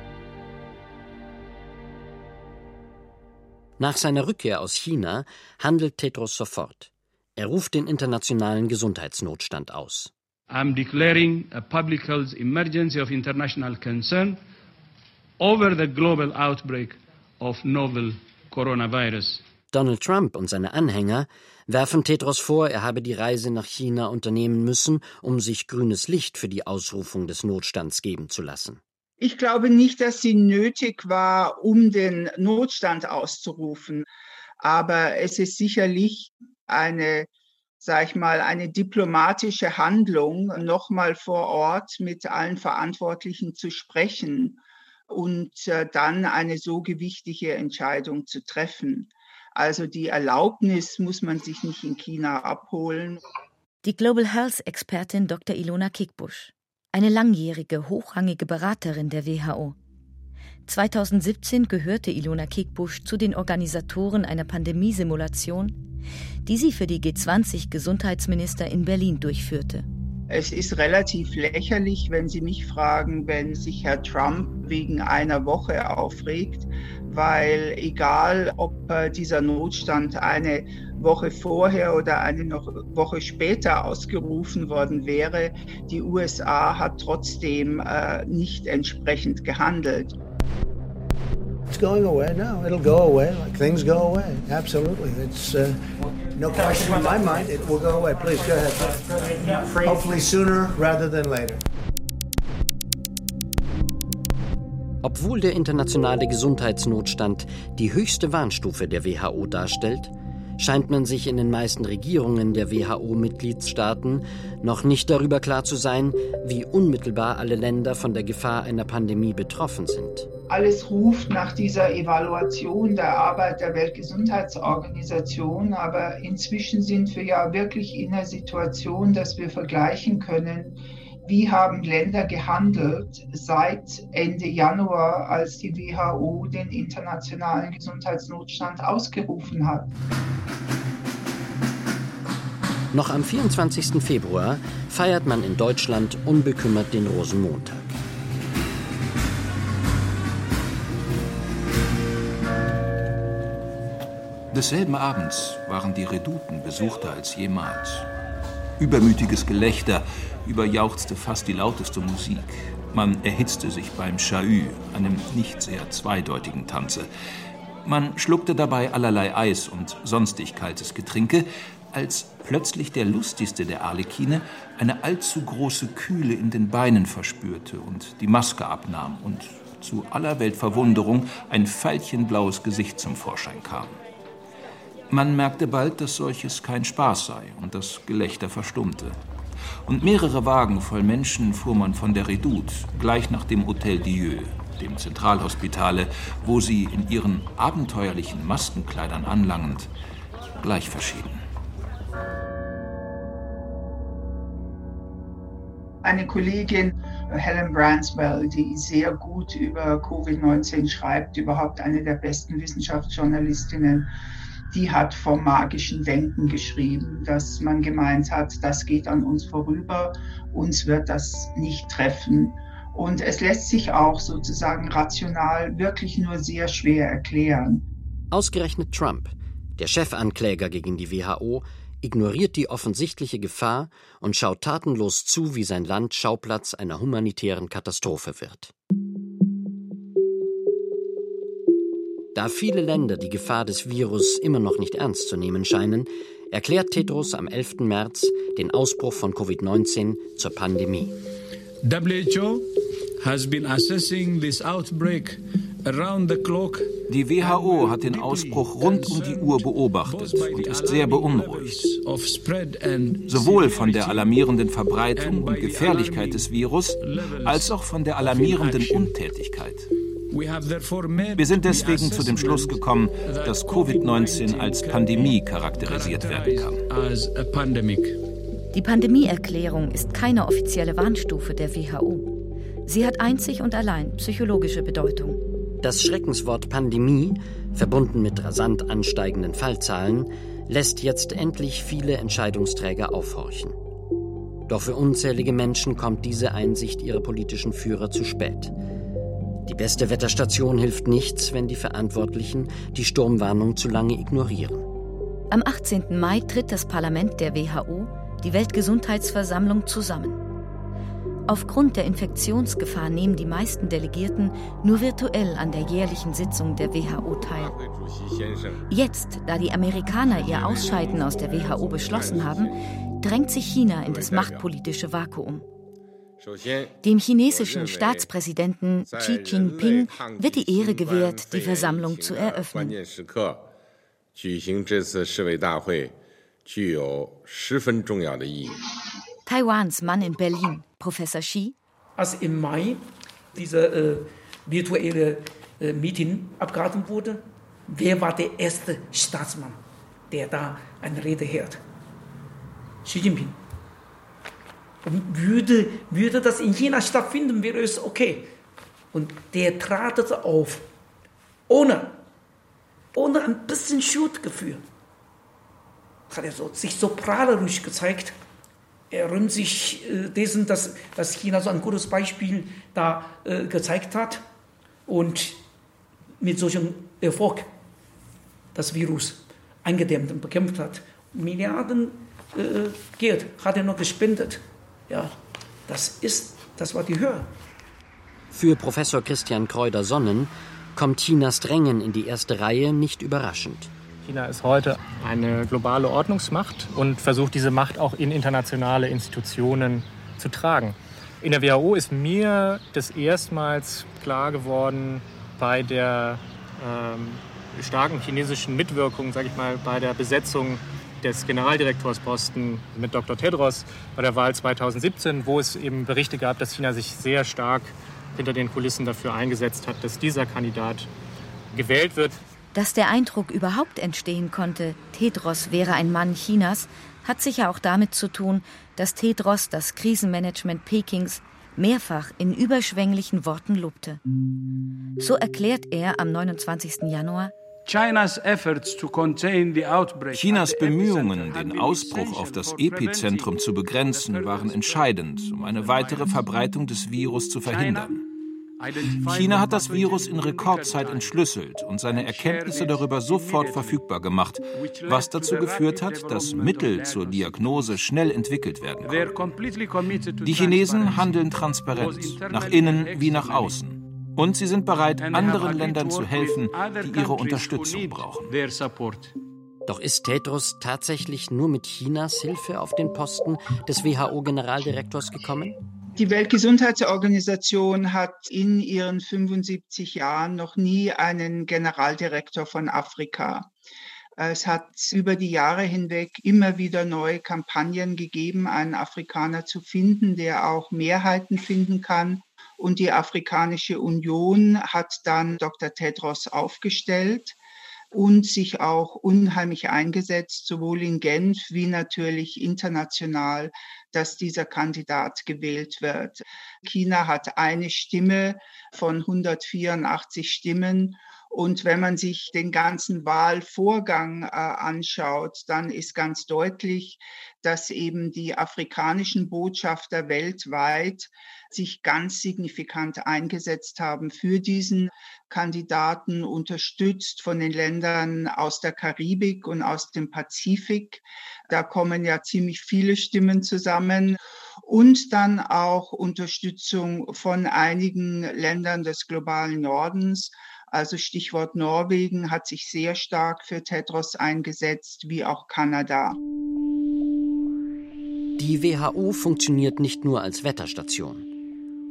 Nach seiner Rückkehr aus China handelt Tedros sofort. Er ruft den internationalen Gesundheitsnotstand aus. I'm declaring a public health emergency of international concern over the global outbreak of novel coronavirus. Donald Trump und seine Anhänger werfen Tedros vor, er habe die Reise nach China unternehmen müssen, um sich grünes Licht für die Ausrufung des Notstands geben zu lassen. Ich glaube nicht, dass sie nötig war, um den Notstand auszurufen. Aber es ist sicherlich eine, sag ich mal, eine diplomatische Handlung, nochmal vor Ort mit allen Verantwortlichen zu sprechen und äh, dann eine so gewichtige Entscheidung zu treffen. Also die Erlaubnis muss man sich nicht in China abholen. Die Global Health Expertin Dr. Ilona Kickbusch, eine langjährige, hochrangige Beraterin der WHO. 2017 gehörte Ilona Kickbusch zu den Organisatoren einer Pandemiesimulation, die sie für die G20-Gesundheitsminister in Berlin durchführte. Es ist relativ lächerlich, wenn Sie mich fragen, wenn sich Herr Trump wegen einer Woche aufregt, weil egal, ob äh, dieser Notstand eine Woche vorher oder eine noch Woche später ausgerufen worden wäre, die USA hat trotzdem äh, nicht entsprechend gehandelt. It's going away. No, it'll go away. Like things go away. Absolutely. It's uh, no question in my mind. It will go away. Please go ahead. Hopefully sooner rather than later. Obwohl der internationale Gesundheitsnotstand die höchste Warnstufe der WHO darstellt, scheint man sich in den meisten Regierungen der WHO-Mitgliedstaaten noch nicht darüber klar zu sein, wie unmittelbar alle Länder von der Gefahr einer Pandemie betroffen sind. Alles ruft nach dieser Evaluation der Arbeit der Weltgesundheitsorganisation, aber inzwischen sind wir ja wirklich in der Situation, dass wir vergleichen können, wie haben Länder gehandelt seit Ende Januar, als die WHO den internationalen Gesundheitsnotstand ausgerufen hat. Noch am 24. Februar feiert man in Deutschland unbekümmert den Rosenmontag. Desselben Abends waren die Redouten besuchter als jemals. Übermütiges Gelächter überjauchzte fast die lauteste Musik. Man erhitzte sich beim Chahü, einem nicht sehr zweideutigen Tanze. Man schluckte dabei allerlei Eis und sonstig kaltes Getränke, als plötzlich der lustigste der Arlekine eine allzu große Kühle in den Beinen verspürte und die Maske abnahm und zu aller Welt Verwunderung ein veilchenblaues Gesicht zum Vorschein kam. Man merkte bald, dass solches kein Spaß sei und das Gelächter verstummte. Und mehrere Wagen voll Menschen fuhr man von der Redoute gleich nach dem Hotel Dieu, dem Zentralhospitale, wo sie in ihren abenteuerlichen Maskenkleidern anlangend gleich verschieden. Eine Kollegin, Helen Branswell, die sehr gut über Covid-19 schreibt, überhaupt eine der besten Wissenschaftsjournalistinnen, die hat vom magischen Denken geschrieben, dass man gemeint hat, das geht an uns vorüber, uns wird das nicht treffen. Und es lässt sich auch sozusagen rational wirklich nur sehr schwer erklären. Ausgerechnet Trump, der Chefankläger gegen die WHO, ignoriert die offensichtliche Gefahr und schaut tatenlos zu, wie sein Land Schauplatz einer humanitären Katastrophe wird. Da viele Länder die Gefahr des Virus immer noch nicht ernst zu nehmen scheinen, erklärt Tedros am 11. März den Ausbruch von Covid-19 zur Pandemie. WHO has been assessing this outbreak die WHO hat den Ausbruch rund um die Uhr beobachtet und ist sehr beunruhigt. Sowohl von der alarmierenden Verbreitung und Gefährlichkeit des Virus als auch von der alarmierenden Untätigkeit. Wir sind deswegen zu dem Schluss gekommen, dass Covid-19 als Pandemie charakterisiert werden kann. Die Pandemieerklärung ist keine offizielle Warnstufe der WHO. Sie hat einzig und allein psychologische Bedeutung. Das Schreckenswort Pandemie, verbunden mit rasant ansteigenden Fallzahlen, lässt jetzt endlich viele Entscheidungsträger aufhorchen. Doch für unzählige Menschen kommt diese Einsicht ihrer politischen Führer zu spät. Die beste Wetterstation hilft nichts, wenn die Verantwortlichen die Sturmwarnung zu lange ignorieren. Am 18. Mai tritt das Parlament der WHO, die Weltgesundheitsversammlung, zusammen. Aufgrund der Infektionsgefahr nehmen die meisten Delegierten nur virtuell an der jährlichen Sitzung der WHO teil. Jetzt, da die Amerikaner ihr Ausscheiden aus der WHO beschlossen haben, drängt sich China in das machtpolitische Vakuum. Dem chinesischen Staatspräsidenten Xi Jinping wird die Ehre gewährt, die Versammlung zu eröffnen. Taiwans Mann in Berlin, Professor Xi. Als im Mai dieser äh, virtuelle äh, Meeting abgehalten wurde, wer war der erste Staatsmann, der da eine Rede hört? Xi Jinping. Würde, würde das in China stattfinden, wäre es okay. Und der trat auf, ohne, ohne ein bisschen Schuldgefühl. Hat er so, sich so prahlerisch gezeigt. Er rühmt sich äh, dessen, dass, dass China so ein gutes Beispiel da äh, gezeigt hat und mit solchem Erfolg das Virus eingedämmt und bekämpft hat. Milliarden äh, Geld hat er noch gespendet. Ja, das ist, das war die Höhe. Für Professor Christian Kreuder-Sonnen kommt Chinas Drängen in die erste Reihe nicht überraschend. China ist heute eine globale Ordnungsmacht und versucht diese Macht auch in internationale Institutionen zu tragen. In der WHO ist mir das erstmals klar geworden bei der ähm, starken chinesischen Mitwirkung, sage ich mal, bei der Besetzung des Generaldirektorsposten mit Dr. Tedros bei der Wahl 2017, wo es eben Berichte gab, dass China sich sehr stark hinter den Kulissen dafür eingesetzt hat, dass dieser Kandidat gewählt wird. Dass der Eindruck überhaupt entstehen konnte, Tedros wäre ein Mann Chinas, hat sicher auch damit zu tun, dass Tedros das Krisenmanagement Pekings mehrfach in überschwänglichen Worten lobte. So erklärt er am 29. Januar, Chinas Bemühungen, den Ausbruch auf das Epizentrum zu begrenzen, waren entscheidend, um eine weitere Verbreitung des Virus zu verhindern. China hat das Virus in Rekordzeit entschlüsselt und seine Erkenntnisse darüber sofort verfügbar gemacht, was dazu geführt hat, dass Mittel zur Diagnose schnell entwickelt werden konnten. Die Chinesen handeln transparent, nach innen wie nach außen. Und sie sind bereit, anderen Ländern zu helfen, die ihre Unterstützung brauchen. Doch ist Tedros tatsächlich nur mit Chinas Hilfe auf den Posten des WHO-Generaldirektors gekommen? Die Weltgesundheitsorganisation hat in ihren 75 Jahren noch nie einen Generaldirektor von Afrika. Es hat über die Jahre hinweg immer wieder neue Kampagnen gegeben, einen Afrikaner zu finden, der auch Mehrheiten finden kann. Und die Afrikanische Union hat dann Dr. Tedros aufgestellt und sich auch unheimlich eingesetzt, sowohl in Genf wie natürlich international, dass dieser Kandidat gewählt wird. China hat eine Stimme von 184 Stimmen Und wenn man sich den ganzen Wahlvorgang äh, anschaut, dann ist ganz deutlich, dass eben die afrikanischen Botschafter weltweit sich ganz signifikant eingesetzt haben für diesen Kandidaten, unterstützt von den Ländern aus der Karibik und aus dem Pazifik. Da kommen ja ziemlich viele Stimmen zusammen und dann auch Unterstützung von einigen Ländern des globalen Nordens. Also Stichwort Norwegen hat sich sehr stark für Tedros eingesetzt, wie auch Kanada. Die WHO funktioniert nicht nur als Wetterstation.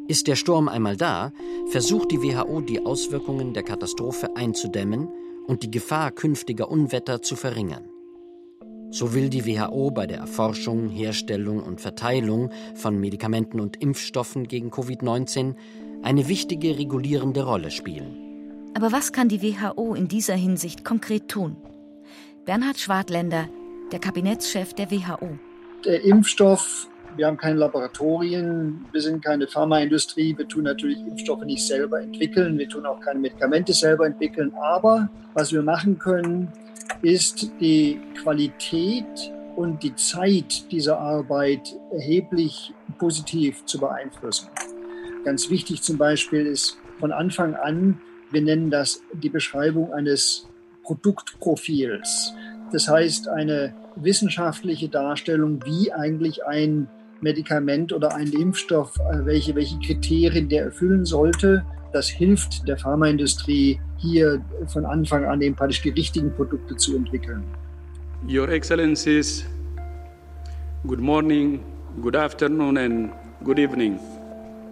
Ist der Sturm einmal da, versucht die WHO die Auswirkungen der Katastrophe einzudämmen und die Gefahr künftiger Unwetter zu verringern. So will die WHO bei der Erforschung, Herstellung und Verteilung von Medikamenten und Impfstoffen gegen Covid-19 eine wichtige regulierende Rolle spielen. Aber was kann die WHO in dieser Hinsicht konkret tun? Bernhard Schwartländer, der Kabinettschef der WHO. Der Impfstoff, wir haben keine Laboratorien, wir sind keine Pharmaindustrie, wir tun natürlich Impfstoffe nicht selber entwickeln, wir tun auch keine Medikamente selber entwickeln. Aber was wir machen können, ist die Qualität und die Zeit dieser Arbeit erheblich positiv zu beeinflussen. Ganz wichtig zum Beispiel ist von Anfang an wir nennen das die Beschreibung eines Produktprofils. Das heißt, eine wissenschaftliche Darstellung, wie eigentlich ein Medikament oder ein Impfstoff, äh, welche, welche Kriterien der erfüllen sollte. Das hilft der Pharmaindustrie, hier von Anfang an eben praktisch die richtigen Produkte zu entwickeln. Your Excellencies, good morning, good afternoon and good evening.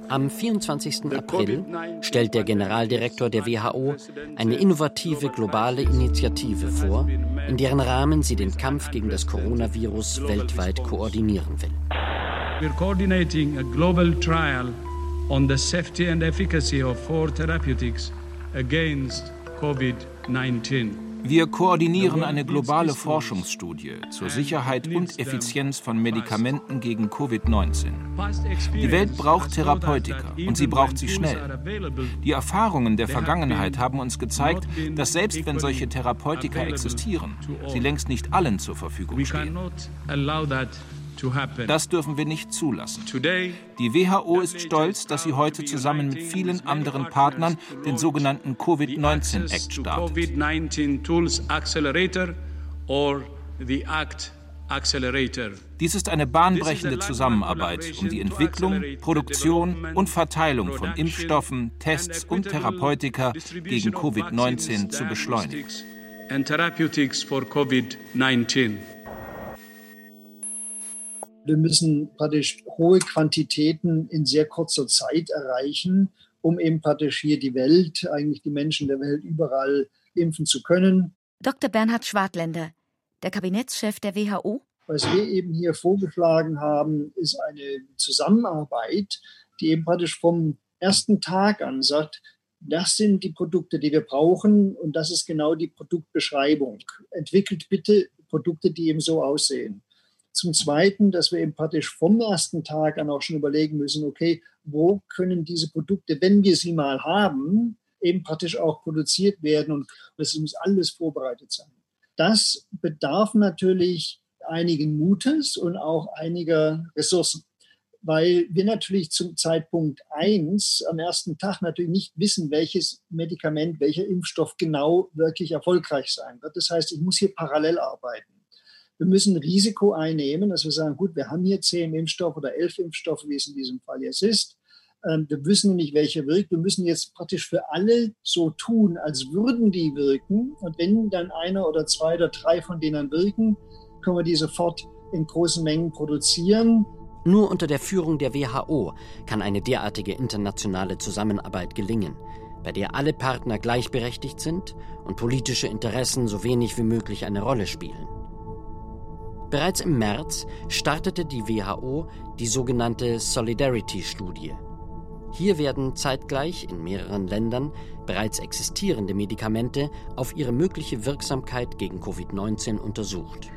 Am 24. April stellt der Generaldirektor der WHO eine innovative globale Initiative vor, in deren Rahmen sie den Kampf gegen das Coronavirus weltweit koordinieren will. We're coordinating a global trial on the safety and efficacy of four therapeutics against COVID-19. Wir koordinieren eine globale Forschungsstudie zur Sicherheit und Effizienz von Medikamenten gegen Covid-19. Die Welt braucht Therapeutika und sie braucht sie schnell. Die Erfahrungen der Vergangenheit haben uns gezeigt, dass selbst wenn solche Therapeutika existieren, sie längst nicht allen zur Verfügung stehen. Das dürfen wir nicht zulassen. Die WHO ist stolz, dass sie heute zusammen mit vielen anderen Partnern den sogenannten Covid-19 Act startet. Dies ist eine bahnbrechende Zusammenarbeit, um die Entwicklung, Produktion und Verteilung von Impfstoffen, Tests und Therapeutika gegen Covid-19 zu beschleunigen. Wir müssen praktisch hohe Quantitäten in sehr kurzer Zeit erreichen, um eben praktisch hier die Welt, eigentlich die Menschen der Welt überall impfen zu können. Dr. Bernhard Schwartländer, der Kabinettschef der WHO. Was wir eben hier vorgeschlagen haben, ist eine Zusammenarbeit, die eben praktisch vom ersten Tag an sagt, das sind die Produkte, die wir brauchen und das ist genau die Produktbeschreibung. Entwickelt bitte Produkte, die eben so aussehen. Zum Zweiten, dass wir eben praktisch vom ersten Tag an auch schon überlegen müssen, okay, wo können diese Produkte, wenn wir sie mal haben, eben praktisch auch produziert werden und es muss alles vorbereitet sein. Das bedarf natürlich einigen Mutes und auch einiger Ressourcen, weil wir natürlich zum Zeitpunkt 1 am ersten Tag natürlich nicht wissen, welches Medikament, welcher Impfstoff genau wirklich erfolgreich sein wird. Das heißt, ich muss hier parallel arbeiten. Wir müssen Risiko einnehmen, dass wir sagen, gut, wir haben hier zehn Impfstoffe oder elf Impfstoffe, wie es in diesem Fall jetzt ist. Ähm, wir wissen nicht, welcher wirkt. Wir müssen jetzt praktisch für alle so tun, als würden die wirken. Und wenn dann einer oder zwei oder drei von denen wirken, können wir die sofort in großen Mengen produzieren. Nur unter der Führung der WHO kann eine derartige internationale Zusammenarbeit gelingen, bei der alle Partner gleichberechtigt sind und politische Interessen so wenig wie möglich eine Rolle spielen. Bereits im März startete die WHO die sogenannte Solidarity-Studie. Hier werden zeitgleich in mehreren Ländern bereits existierende Medikamente auf ihre mögliche Wirksamkeit gegen Covid-19 untersucht.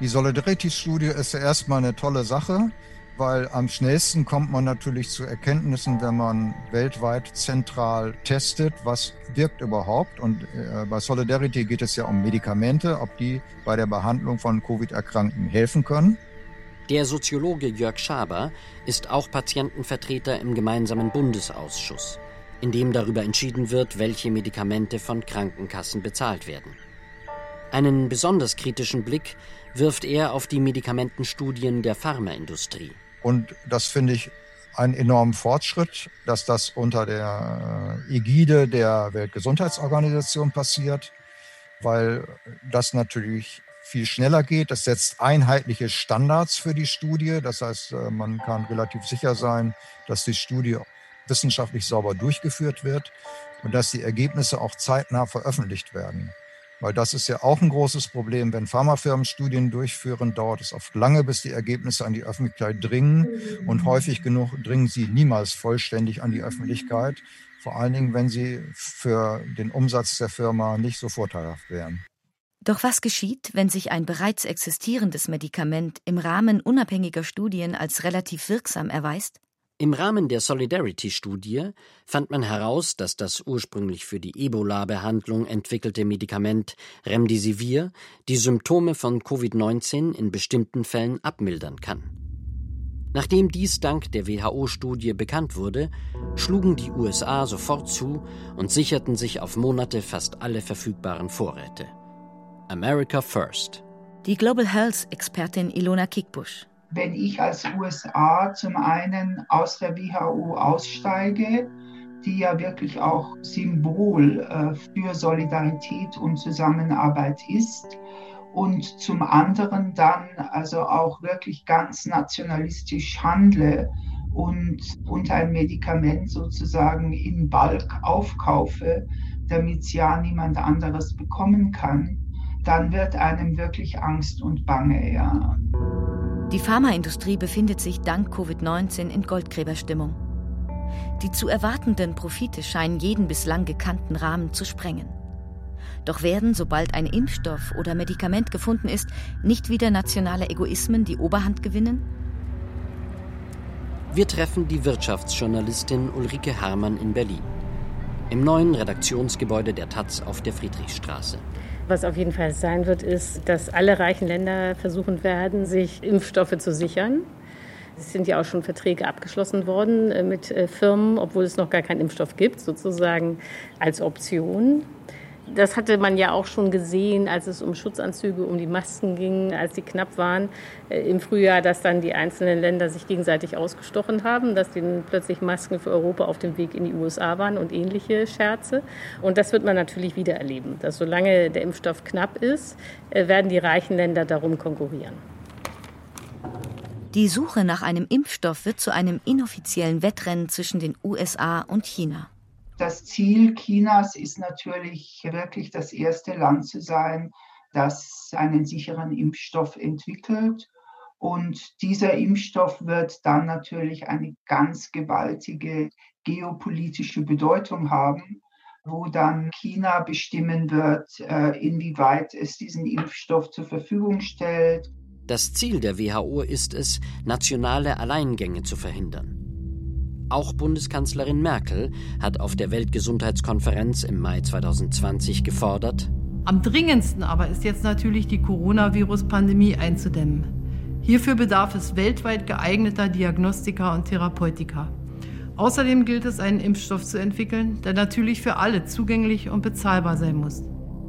Die Solidarity-Studie ist erstmal eine tolle Sache. Weil am schnellsten kommt man natürlich zu Erkenntnissen, wenn man weltweit zentral testet, was wirkt überhaupt. Und äh, bei Solidarity geht es ja um Medikamente, ob die bei der Behandlung von Covid-Erkrankten helfen können. Der Soziologe Jörg Schaber ist auch Patientenvertreter im gemeinsamen Bundesausschuss, in dem darüber entschieden wird, welche Medikamente von Krankenkassen bezahlt werden. Einen besonders kritischen Blick wirft er auf die Medikamentenstudien der Pharmaindustrie. Und das finde ich einen enormen Fortschritt, dass das unter der äh, Ägide der Weltgesundheitsorganisation passiert, weil das natürlich viel schneller geht. Das setzt einheitliche Standards für die Studie. Das heißt, äh, man kann relativ sicher sein, dass die Studie wissenschaftlich sauber durchgeführt wird und dass die Ergebnisse auch zeitnah veröffentlicht werden. Weil das ist ja auch ein großes Problem. Wenn Pharmafirmen Studien durchführen, dauert es oft lange, bis die Ergebnisse an die Öffentlichkeit dringen. Und häufig genug dringen sie niemals vollständig an die Öffentlichkeit. Vor allen Dingen, wenn sie für den Umsatz der Firma nicht so vorteilhaft wären. Doch was geschieht, wenn sich ein bereits existierendes Medikament im Rahmen unabhängiger Studien als relativ wirksam erweist? Im Rahmen der Solidarity-Studie fand man heraus, dass das ursprünglich für die Ebola-Behandlung entwickelte Medikament Remdesivir die Symptome von Covid-19 in bestimmten Fällen abmildern kann. Nachdem dies dank der WHO-Studie bekannt wurde, schlugen die USA sofort zu und sicherten sich auf Monate fast alle verfügbaren Vorräte. America First. Die Global Health-Expertin Ilona Kickbusch wenn ich als USA zum einen aus der WHO aussteige, die ja wirklich auch Symbol äh, für Solidarität und Zusammenarbeit ist, und zum anderen dann also auch wirklich ganz nationalistisch handle und, und ein Medikament sozusagen in Balk aufkaufe, damit es ja niemand anderes bekommen kann, dann wird einem wirklich Angst und Bange. Ja. Die Pharmaindustrie befindet sich dank Covid-19 in Goldgräberstimmung. Die zu erwartenden Profite scheinen jeden bislang gekannten Rahmen zu sprengen. Doch werden, sobald ein Impfstoff oder Medikament gefunden ist, nicht wieder nationale Egoismen die Oberhand gewinnen? Wir treffen die Wirtschaftsjournalistin Ulrike Herrmann in Berlin. Im neuen Redaktionsgebäude der Taz auf der Friedrichstraße. Was auf jeden Fall sein wird, ist, dass alle reichen Länder versuchen werden, sich Impfstoffe zu sichern. Es sind ja auch schon Verträge abgeschlossen worden äh, mit äh, Firmen, obwohl es noch gar keinen Impfstoff gibt, sozusagen als Option. Das hatte man ja auch schon gesehen, als es um Schutzanzüge, um die Masken ging, als sie knapp waren äh, im Frühjahr, dass dann die einzelnen Länder sich gegenseitig ausgestochen haben, dass dann plötzlich Masken für Europa auf dem Weg in die USA waren und ähnliche Scherze. Und das wird man natürlich wieder erleben, dass solange der Impfstoff knapp ist, äh, werden die reichen Länder darum konkurrieren. Die Suche nach einem Impfstoff wird zu einem inoffiziellen Wettrennen zwischen den USA und China. Das Ziel Chinas ist natürlich wirklich das erste Land zu sein, das einen sicheren Impfstoff entwickelt. Und dieser Impfstoff wird dann natürlich eine ganz gewaltige geopolitische Bedeutung haben, wo dann China bestimmen wird, äh, inwieweit es diesen Impfstoff zur Verfügung stellt. Das Ziel der WHO ist es, nationale Alleingänge zu verhindern. Auch Bundeskanzlerin Merkel hat auf der Weltgesundheitskonferenz im Mai 2020 gefordert, am dringendsten aber ist jetzt natürlich die Coronavirus-Pandemie einzudämmen. Hierfür bedarf es weltweit geeigneter Diagnostika und Therapeutika. Außerdem gilt es, einen Impfstoff zu entwickeln, der natürlich für alle zugänglich und bezahlbar sein muss.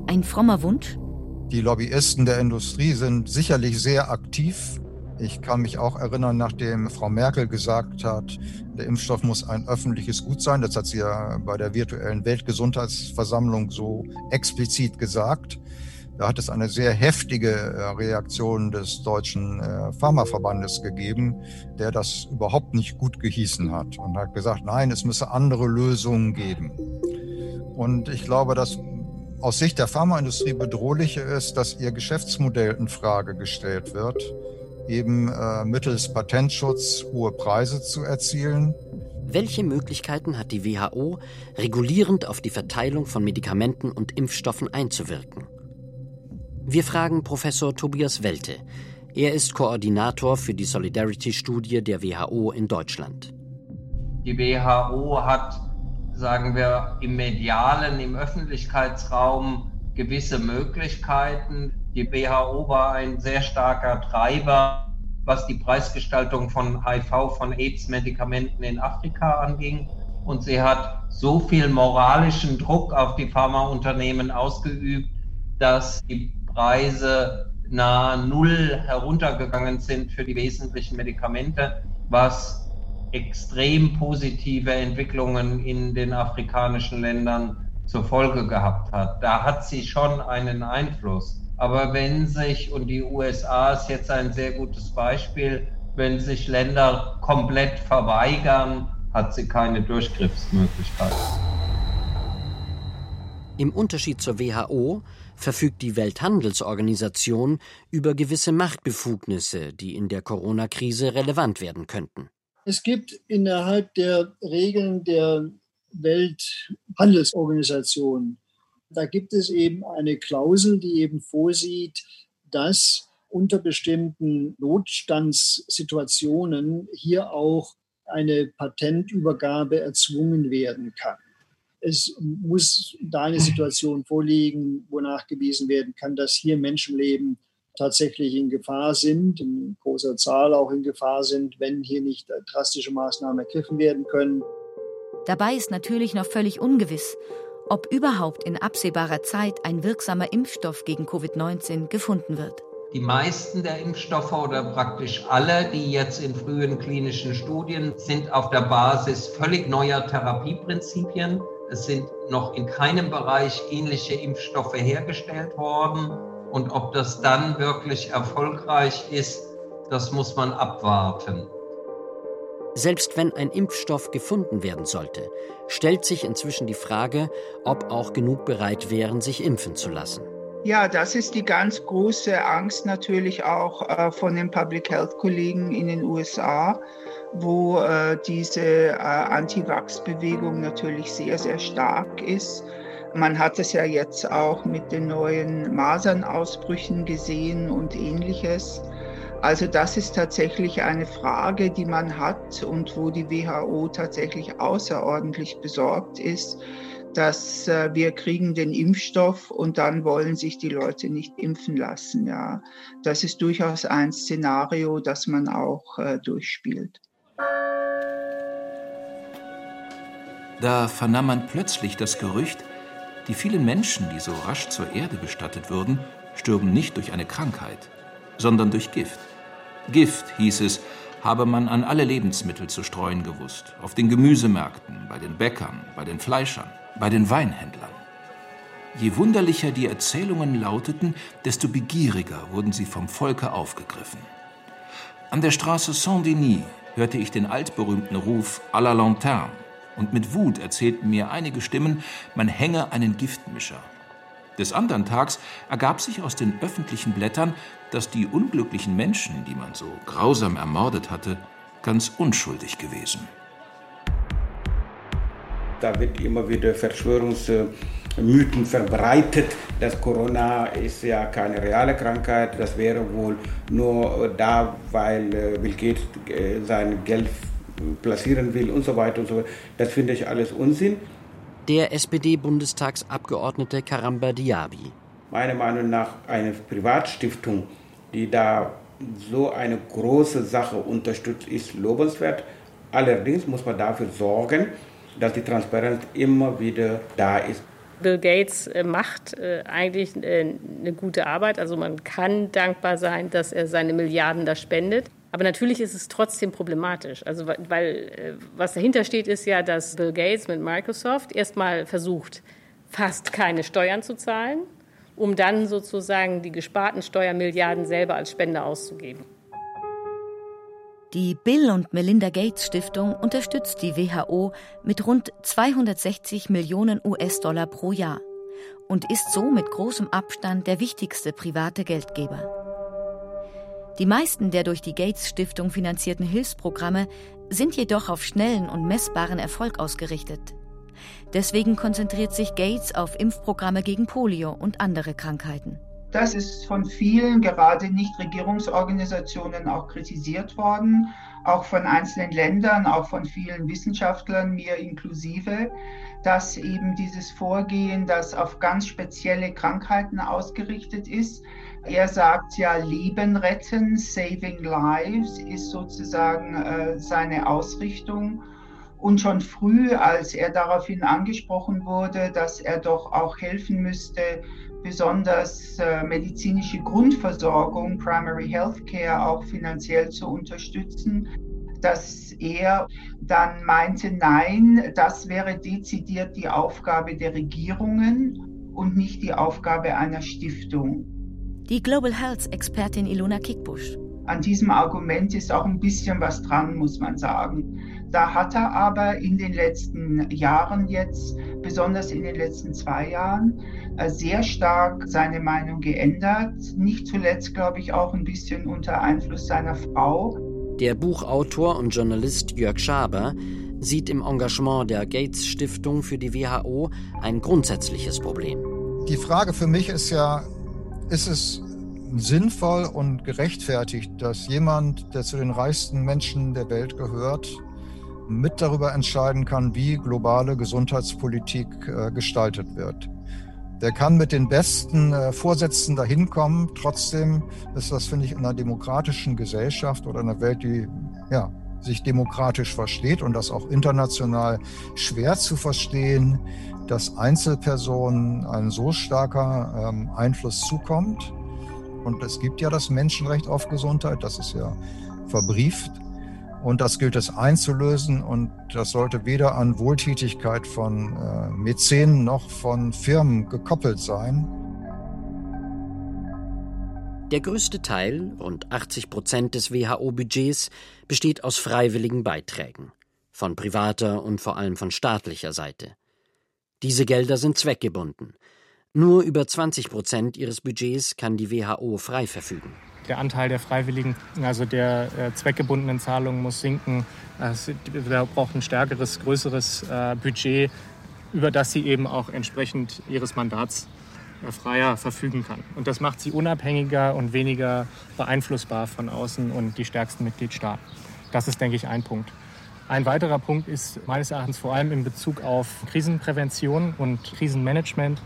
Ein frommer Wunsch? Die Lobbyisten der Industrie sind sicherlich sehr aktiv ich kann mich auch erinnern, nachdem Frau Merkel gesagt hat, der Impfstoff muss ein öffentliches Gut sein. Das hat sie ja bei der virtuellen Weltgesundheitsversammlung so explizit gesagt. Da hat es eine sehr heftige äh, Reaktion des deutschen äh, Pharmaverbandes gegeben, der das überhaupt nicht gut gehießen hat und hat gesagt, nein, es müsse andere Lösungen geben. Und ich glaube, dass aus Sicht der Pharmaindustrie bedrohliche ist, dass ihr Geschäftsmodell in Frage gestellt wird eben äh, mittels Patentschutz hohe Preise zu erzielen. Welche Möglichkeiten hat die WHO, regulierend auf die Verteilung von Medikamenten und Impfstoffen einzuwirken? Wir fragen Professor Tobias Welte, Er ist Koordinator für die Solidarity-Studie der WHO in Deutschland. Die WHO hat, sagen wir, im medialen, im Öffentlichkeitsraum gewisse Möglichkeiten. Die WHO war ein sehr starker Treiber, was die Preisgestaltung von HIV, von AIDS-Medikamenten in Afrika anging. Und sie hat so viel moralischen Druck auf die Pharmaunternehmen ausgeübt, dass die Preise nahe Null heruntergegangen sind für die wesentlichen Medikamente, was extrem positive Entwicklungen in den afrikanischen Ländern zur Folge gehabt hat. Da hat sie schon einen Einfluss. Aber wenn sich, und die USA ist jetzt ein sehr gutes Beispiel, wenn sich Länder komplett verweigern, hat sie keine Durchgriffsmöglichkeit. Im Unterschied zur WHO verfügt die Welthandelsorganisation über gewisse Machtbefugnisse, die in der Corona-Krise relevant werden könnten. Es gibt innerhalb der Regeln der Welthandelsorganisation, da gibt es eben eine Klausel, die eben vorsieht, dass unter bestimmten Notstandssituationen hier auch eine Patentübergabe erzwungen werden kann. Es muss da eine Situation vorliegen, wo nachgewiesen werden kann, dass hier Menschenleben tatsächlich in Gefahr sind, in großer Zahl auch in Gefahr sind, wenn hier nicht drastische Maßnahmen ergriffen werden können. Dabei ist natürlich noch völlig ungewiss, ob überhaupt in absehbarer Zeit ein wirksamer Impfstoff gegen Covid-19 gefunden wird. Die meisten der Impfstoffe oder praktisch alle, die jetzt in frühen klinischen Studien sind, auf der Basis völlig neuer Therapieprinzipien. Es sind noch in keinem Bereich ähnliche Impfstoffe hergestellt worden. Und ob das dann wirklich erfolgreich ist, das muss man abwarten. Selbst wenn ein Impfstoff gefunden werden sollte, stellt sich inzwischen die Frage, ob auch genug bereit wären, sich impfen zu lassen. Ja, das ist die ganz große Angst natürlich auch äh, von den Public Health Kollegen in den USA, wo äh, diese äh, Anti-Vax-Bewegung natürlich sehr, sehr stark ist. Man hat es ja jetzt auch mit den neuen Masernausbrüchen gesehen und ähnliches. Also das ist tatsächlich eine Frage, die man hat und wo die WHO tatsächlich außerordentlich besorgt ist, dass äh, wir kriegen den Impfstoff und dann wollen sich die Leute nicht impfen lassen. Ja, das ist durchaus ein Szenario, das man auch äh, durchspielt. Da vernahm man plötzlich das Gerücht, die vielen Menschen, die so rasch zur Erde bestattet wurden, stürben nicht durch eine Krankheit, sondern durch Gift. Gift, hieß es, habe man an alle Lebensmittel zu streuen gewusst, auf den Gemüsemärkten, bei den Bäckern, bei den Fleischern, bei den Weinhändlern. Je wunderlicher die Erzählungen lauteten, desto begieriger wurden sie vom Volke aufgegriffen. An der Straße Saint-Denis hörte ich den altberühmten Ruf à la Lanterne und mit Wut erzählten mir einige Stimmen, man hänge einen Giftmischer. Des andern Tags ergab sich aus den öffentlichen Blättern, dass die unglücklichen Menschen, die man so grausam ermordet hatte, ganz unschuldig gewesen. Da wird immer wieder Verschwörungsmythen verbreitet, dass Corona ist ja keine reale Krankheit, das wäre wohl nur da, weil äh, Bill Gates äh, sein Geld platzieren will und so weiter und so weiter. Das finde ich alles Unsinn. Der SPD-Bundestagsabgeordnete Karamba Diaby. Meiner Meinung nach eine Privatstiftung, die da so eine große Sache unterstützt, ist lobenswert. Allerdings muss man dafür sorgen, dass die Transparenz immer wieder da ist. Bill Gates äh, macht äh, eigentlich äh, eine gute Arbeit. Also man kann dankbar sein, dass er seine Milliarden da spendet. Aber natürlich ist es trotzdem problematisch. Also, weil was dahinter steht, ist ja, dass Bill Gates mit Microsoft erstmal versucht, fast keine Steuern zu zahlen, um dann sozusagen die gesparten Steuermilliarden selber als Spende auszugeben. Die Bill und Melinda Gates Stiftung unterstützt die WHO mit rund 260 Millionen US-Dollar pro Jahr und ist so mit großem Abstand der wichtigste private Geldgeber. Die meisten der durch die Gates Stiftung finanzierten Hilfsprogramme sind jedoch auf schnellen und messbaren Erfolg ausgerichtet. Deswegen konzentriert sich Gates auf Impfprogramme gegen Polio und andere Krankheiten. Das ist von vielen, gerade Nichtregierungsorganisationen, auch kritisiert worden, auch von einzelnen Ländern, auch von vielen Wissenschaftlern, mir inklusive, dass eben dieses Vorgehen, das auf ganz spezielle Krankheiten ausgerichtet ist, er sagt ja, Leben retten, saving lives ist sozusagen äh, seine Ausrichtung. Und schon früh, als er daraufhin angesprochen wurde, dass er doch auch helfen müsste, besonders äh, medizinische Grundversorgung, Primary Health Care auch finanziell zu unterstützen, dass er dann meinte, nein, das wäre dezidiert die Aufgabe der Regierungen und nicht die Aufgabe einer Stiftung. Die Global Health-Expertin Ilona Kickbusch. An diesem Argument ist auch ein bisschen was dran, muss man sagen. Da hat er aber in den letzten Jahren jetzt, besonders in den letzten zwei Jahren, äh, sehr stark seine Meinung geändert. Nicht zuletzt, glaube ich, auch ein bisschen unter Einfluss seiner Frau. Der Buchautor und Journalist Jörg Schaber sieht im Engagement der Gates Stiftung für die WHO ein grundsätzliches Problem. Die Frage für mich ist ja, ist es sinnvoll und gerechtfertigt, dass jemand, der zu den reichsten Menschen der Welt gehört, mit darüber entscheiden kann, wie globale Gesundheitspolitik äh, gestaltet wird. Der kann mit den besten äh, Vorsätzen dahin kommen. Trotzdem ist das, finde ich, in einer demokratischen Gesellschaft oder einer Welt, die ja, sich demokratisch versteht und das auch international schwer zu verstehen, dass Einzelpersonen ein so starker ähm, Einfluss zukommt. Und es gibt ja das Menschenrecht auf Gesundheit, das ist ja verbrieft. Und das gilt es einzulösen und das sollte weder an Wohltätigkeit von äh, Mäzenen noch von Firmen gekoppelt sein. Der größte Teil, rund 80 Prozent des WHO-Budgets, besteht aus freiwilligen Beiträgen, von privater und vor allem von staatlicher Seite. Diese Gelder sind zweckgebunden. Nur über 20 Prozent ihres Budgets kann die WHO frei verfügen. Der Anteil der freiwilligen, also der äh, zweckgebundenen Zahlungen muss sinken. wir brauchen ein stärkeres, größeres äh, Budget, über das sie eben auch entsprechend ihres Mandats äh, freier verfügen kann. Und das macht sie unabhängiger und weniger beeinflussbar von außen und die stärksten Mitgliedstaaten. Das ist, denke ich, ein Punkt. Ein weiterer Punkt ist meines Erachtens vor allem in Bezug auf Krisenprävention und Krisenmanagement,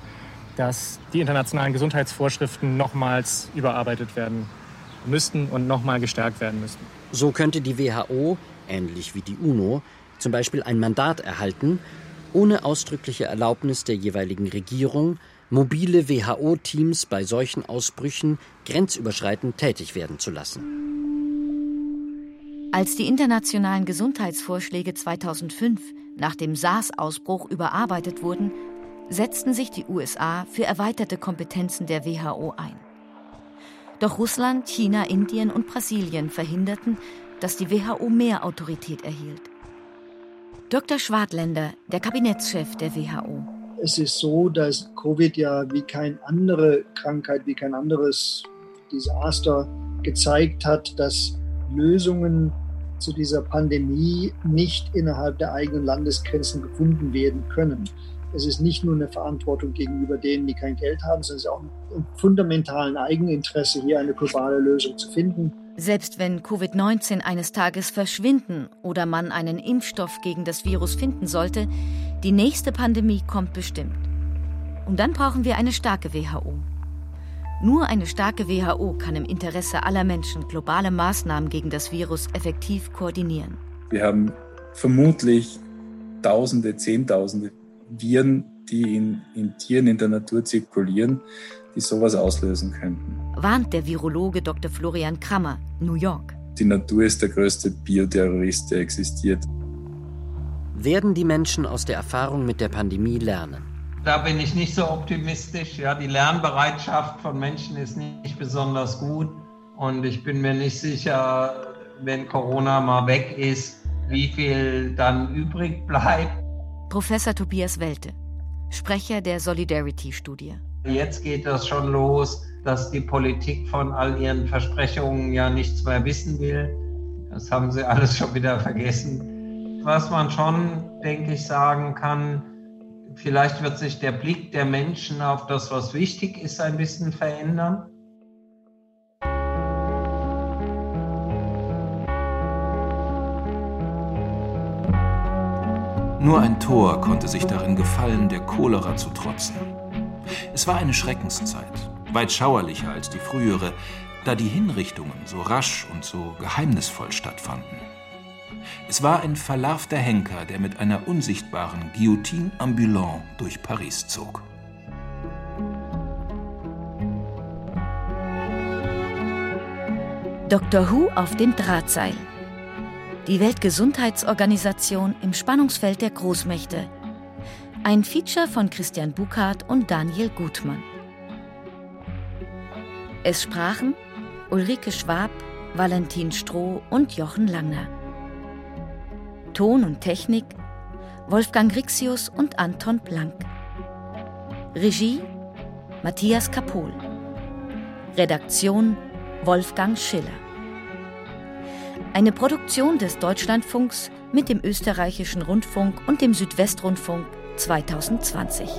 dass die internationalen Gesundheitsvorschriften nochmals überarbeitet werden müssten und nochmal gestärkt werden müssten. So könnte die WHO, ähnlich wie die UNO, zum Beispiel ein Mandat erhalten, ohne ausdrückliche Erlaubnis der jeweiligen Regierung mobile WHO-Teams bei solchen Ausbrüchen grenzüberschreitend tätig werden zu lassen. Als die internationalen Gesundheitsvorschläge 2005 nach dem SARS-Ausbruch überarbeitet wurden, setzten sich die USA für erweiterte Kompetenzen der WHO ein. Doch Russland, China, Indien und Brasilien verhinderten, dass die WHO mehr Autorität erhielt. Dr. Schwartländer, der Kabinettschef der WHO. Es ist so, dass Covid ja wie keine andere Krankheit, wie kein anderes Desaster gezeigt hat, dass Lösungen zu dieser Pandemie nicht innerhalb der eigenen Landesgrenzen gefunden werden können. Es ist nicht nur eine Verantwortung gegenüber denen, die kein Geld haben, sondern es ist auch ein fundamentalen Eigeninteresse, hier eine globale Lösung zu finden. Selbst wenn Covid-19 eines Tages verschwinden oder man einen Impfstoff gegen das Virus finden sollte, die nächste Pandemie kommt bestimmt. Und dann brauchen wir eine starke WHO. Nur eine starke WHO kann im Interesse aller Menschen globale Maßnahmen gegen das Virus effektiv koordinieren. Wir haben vermutlich Tausende, Zehntausende Viren, die in, in Tieren in der Natur zirkulieren, die sowas auslösen könnten. Warnt der Virologe Dr. Florian Krammer, New York. Die Natur ist der größte Bioterrorist, der existiert. Werden die Menschen aus der Erfahrung mit der Pandemie lernen? da bin ich nicht so optimistisch. Ja, die Lernbereitschaft von Menschen ist nicht besonders gut. Und ich bin mir nicht sicher, wenn Corona mal weg ist, wie viel dann übrig bleibt. Professor Tobias Welte, Sprecher der Solidarity-Studie. Jetzt geht das schon los, dass die Politik von all ihren Versprechungen ja nichts mehr wissen will. Das haben sie alles schon wieder vergessen. Was man schon, denke ich, sagen kann, Vielleicht wird sich der Blick der Menschen auf das, was wichtig ist, ein bisschen verändern. Nur ein Tor konnte sich darin gefallen, der Cholera zu trotzen. Es war eine Schreckenszeit, weit schauerlicher als die frühere, da die Hinrichtungen so rasch und so geheimnisvoll stattfanden. Es war ein verlarvter Henker, der mit einer unsichtbaren Guillotine ambulant durch Paris zog. Dr. Who auf dem Drahtseil. Die Weltgesundheitsorganisation im Spannungsfeld der Großmächte. Ein Feature von Christian Buckhardt und Daniel Gutmann. Es sprachen Ulrike Schwab, Valentin Stroh und Jochen Langner. Ton und Technik Wolfgang Rixius und Anton Blank. Regie Matthias Kapohl. Redaktion Wolfgang Schiller. Eine Produktion des Deutschlandfunks mit dem österreichischen Rundfunk und dem Südwestrundfunk 2020.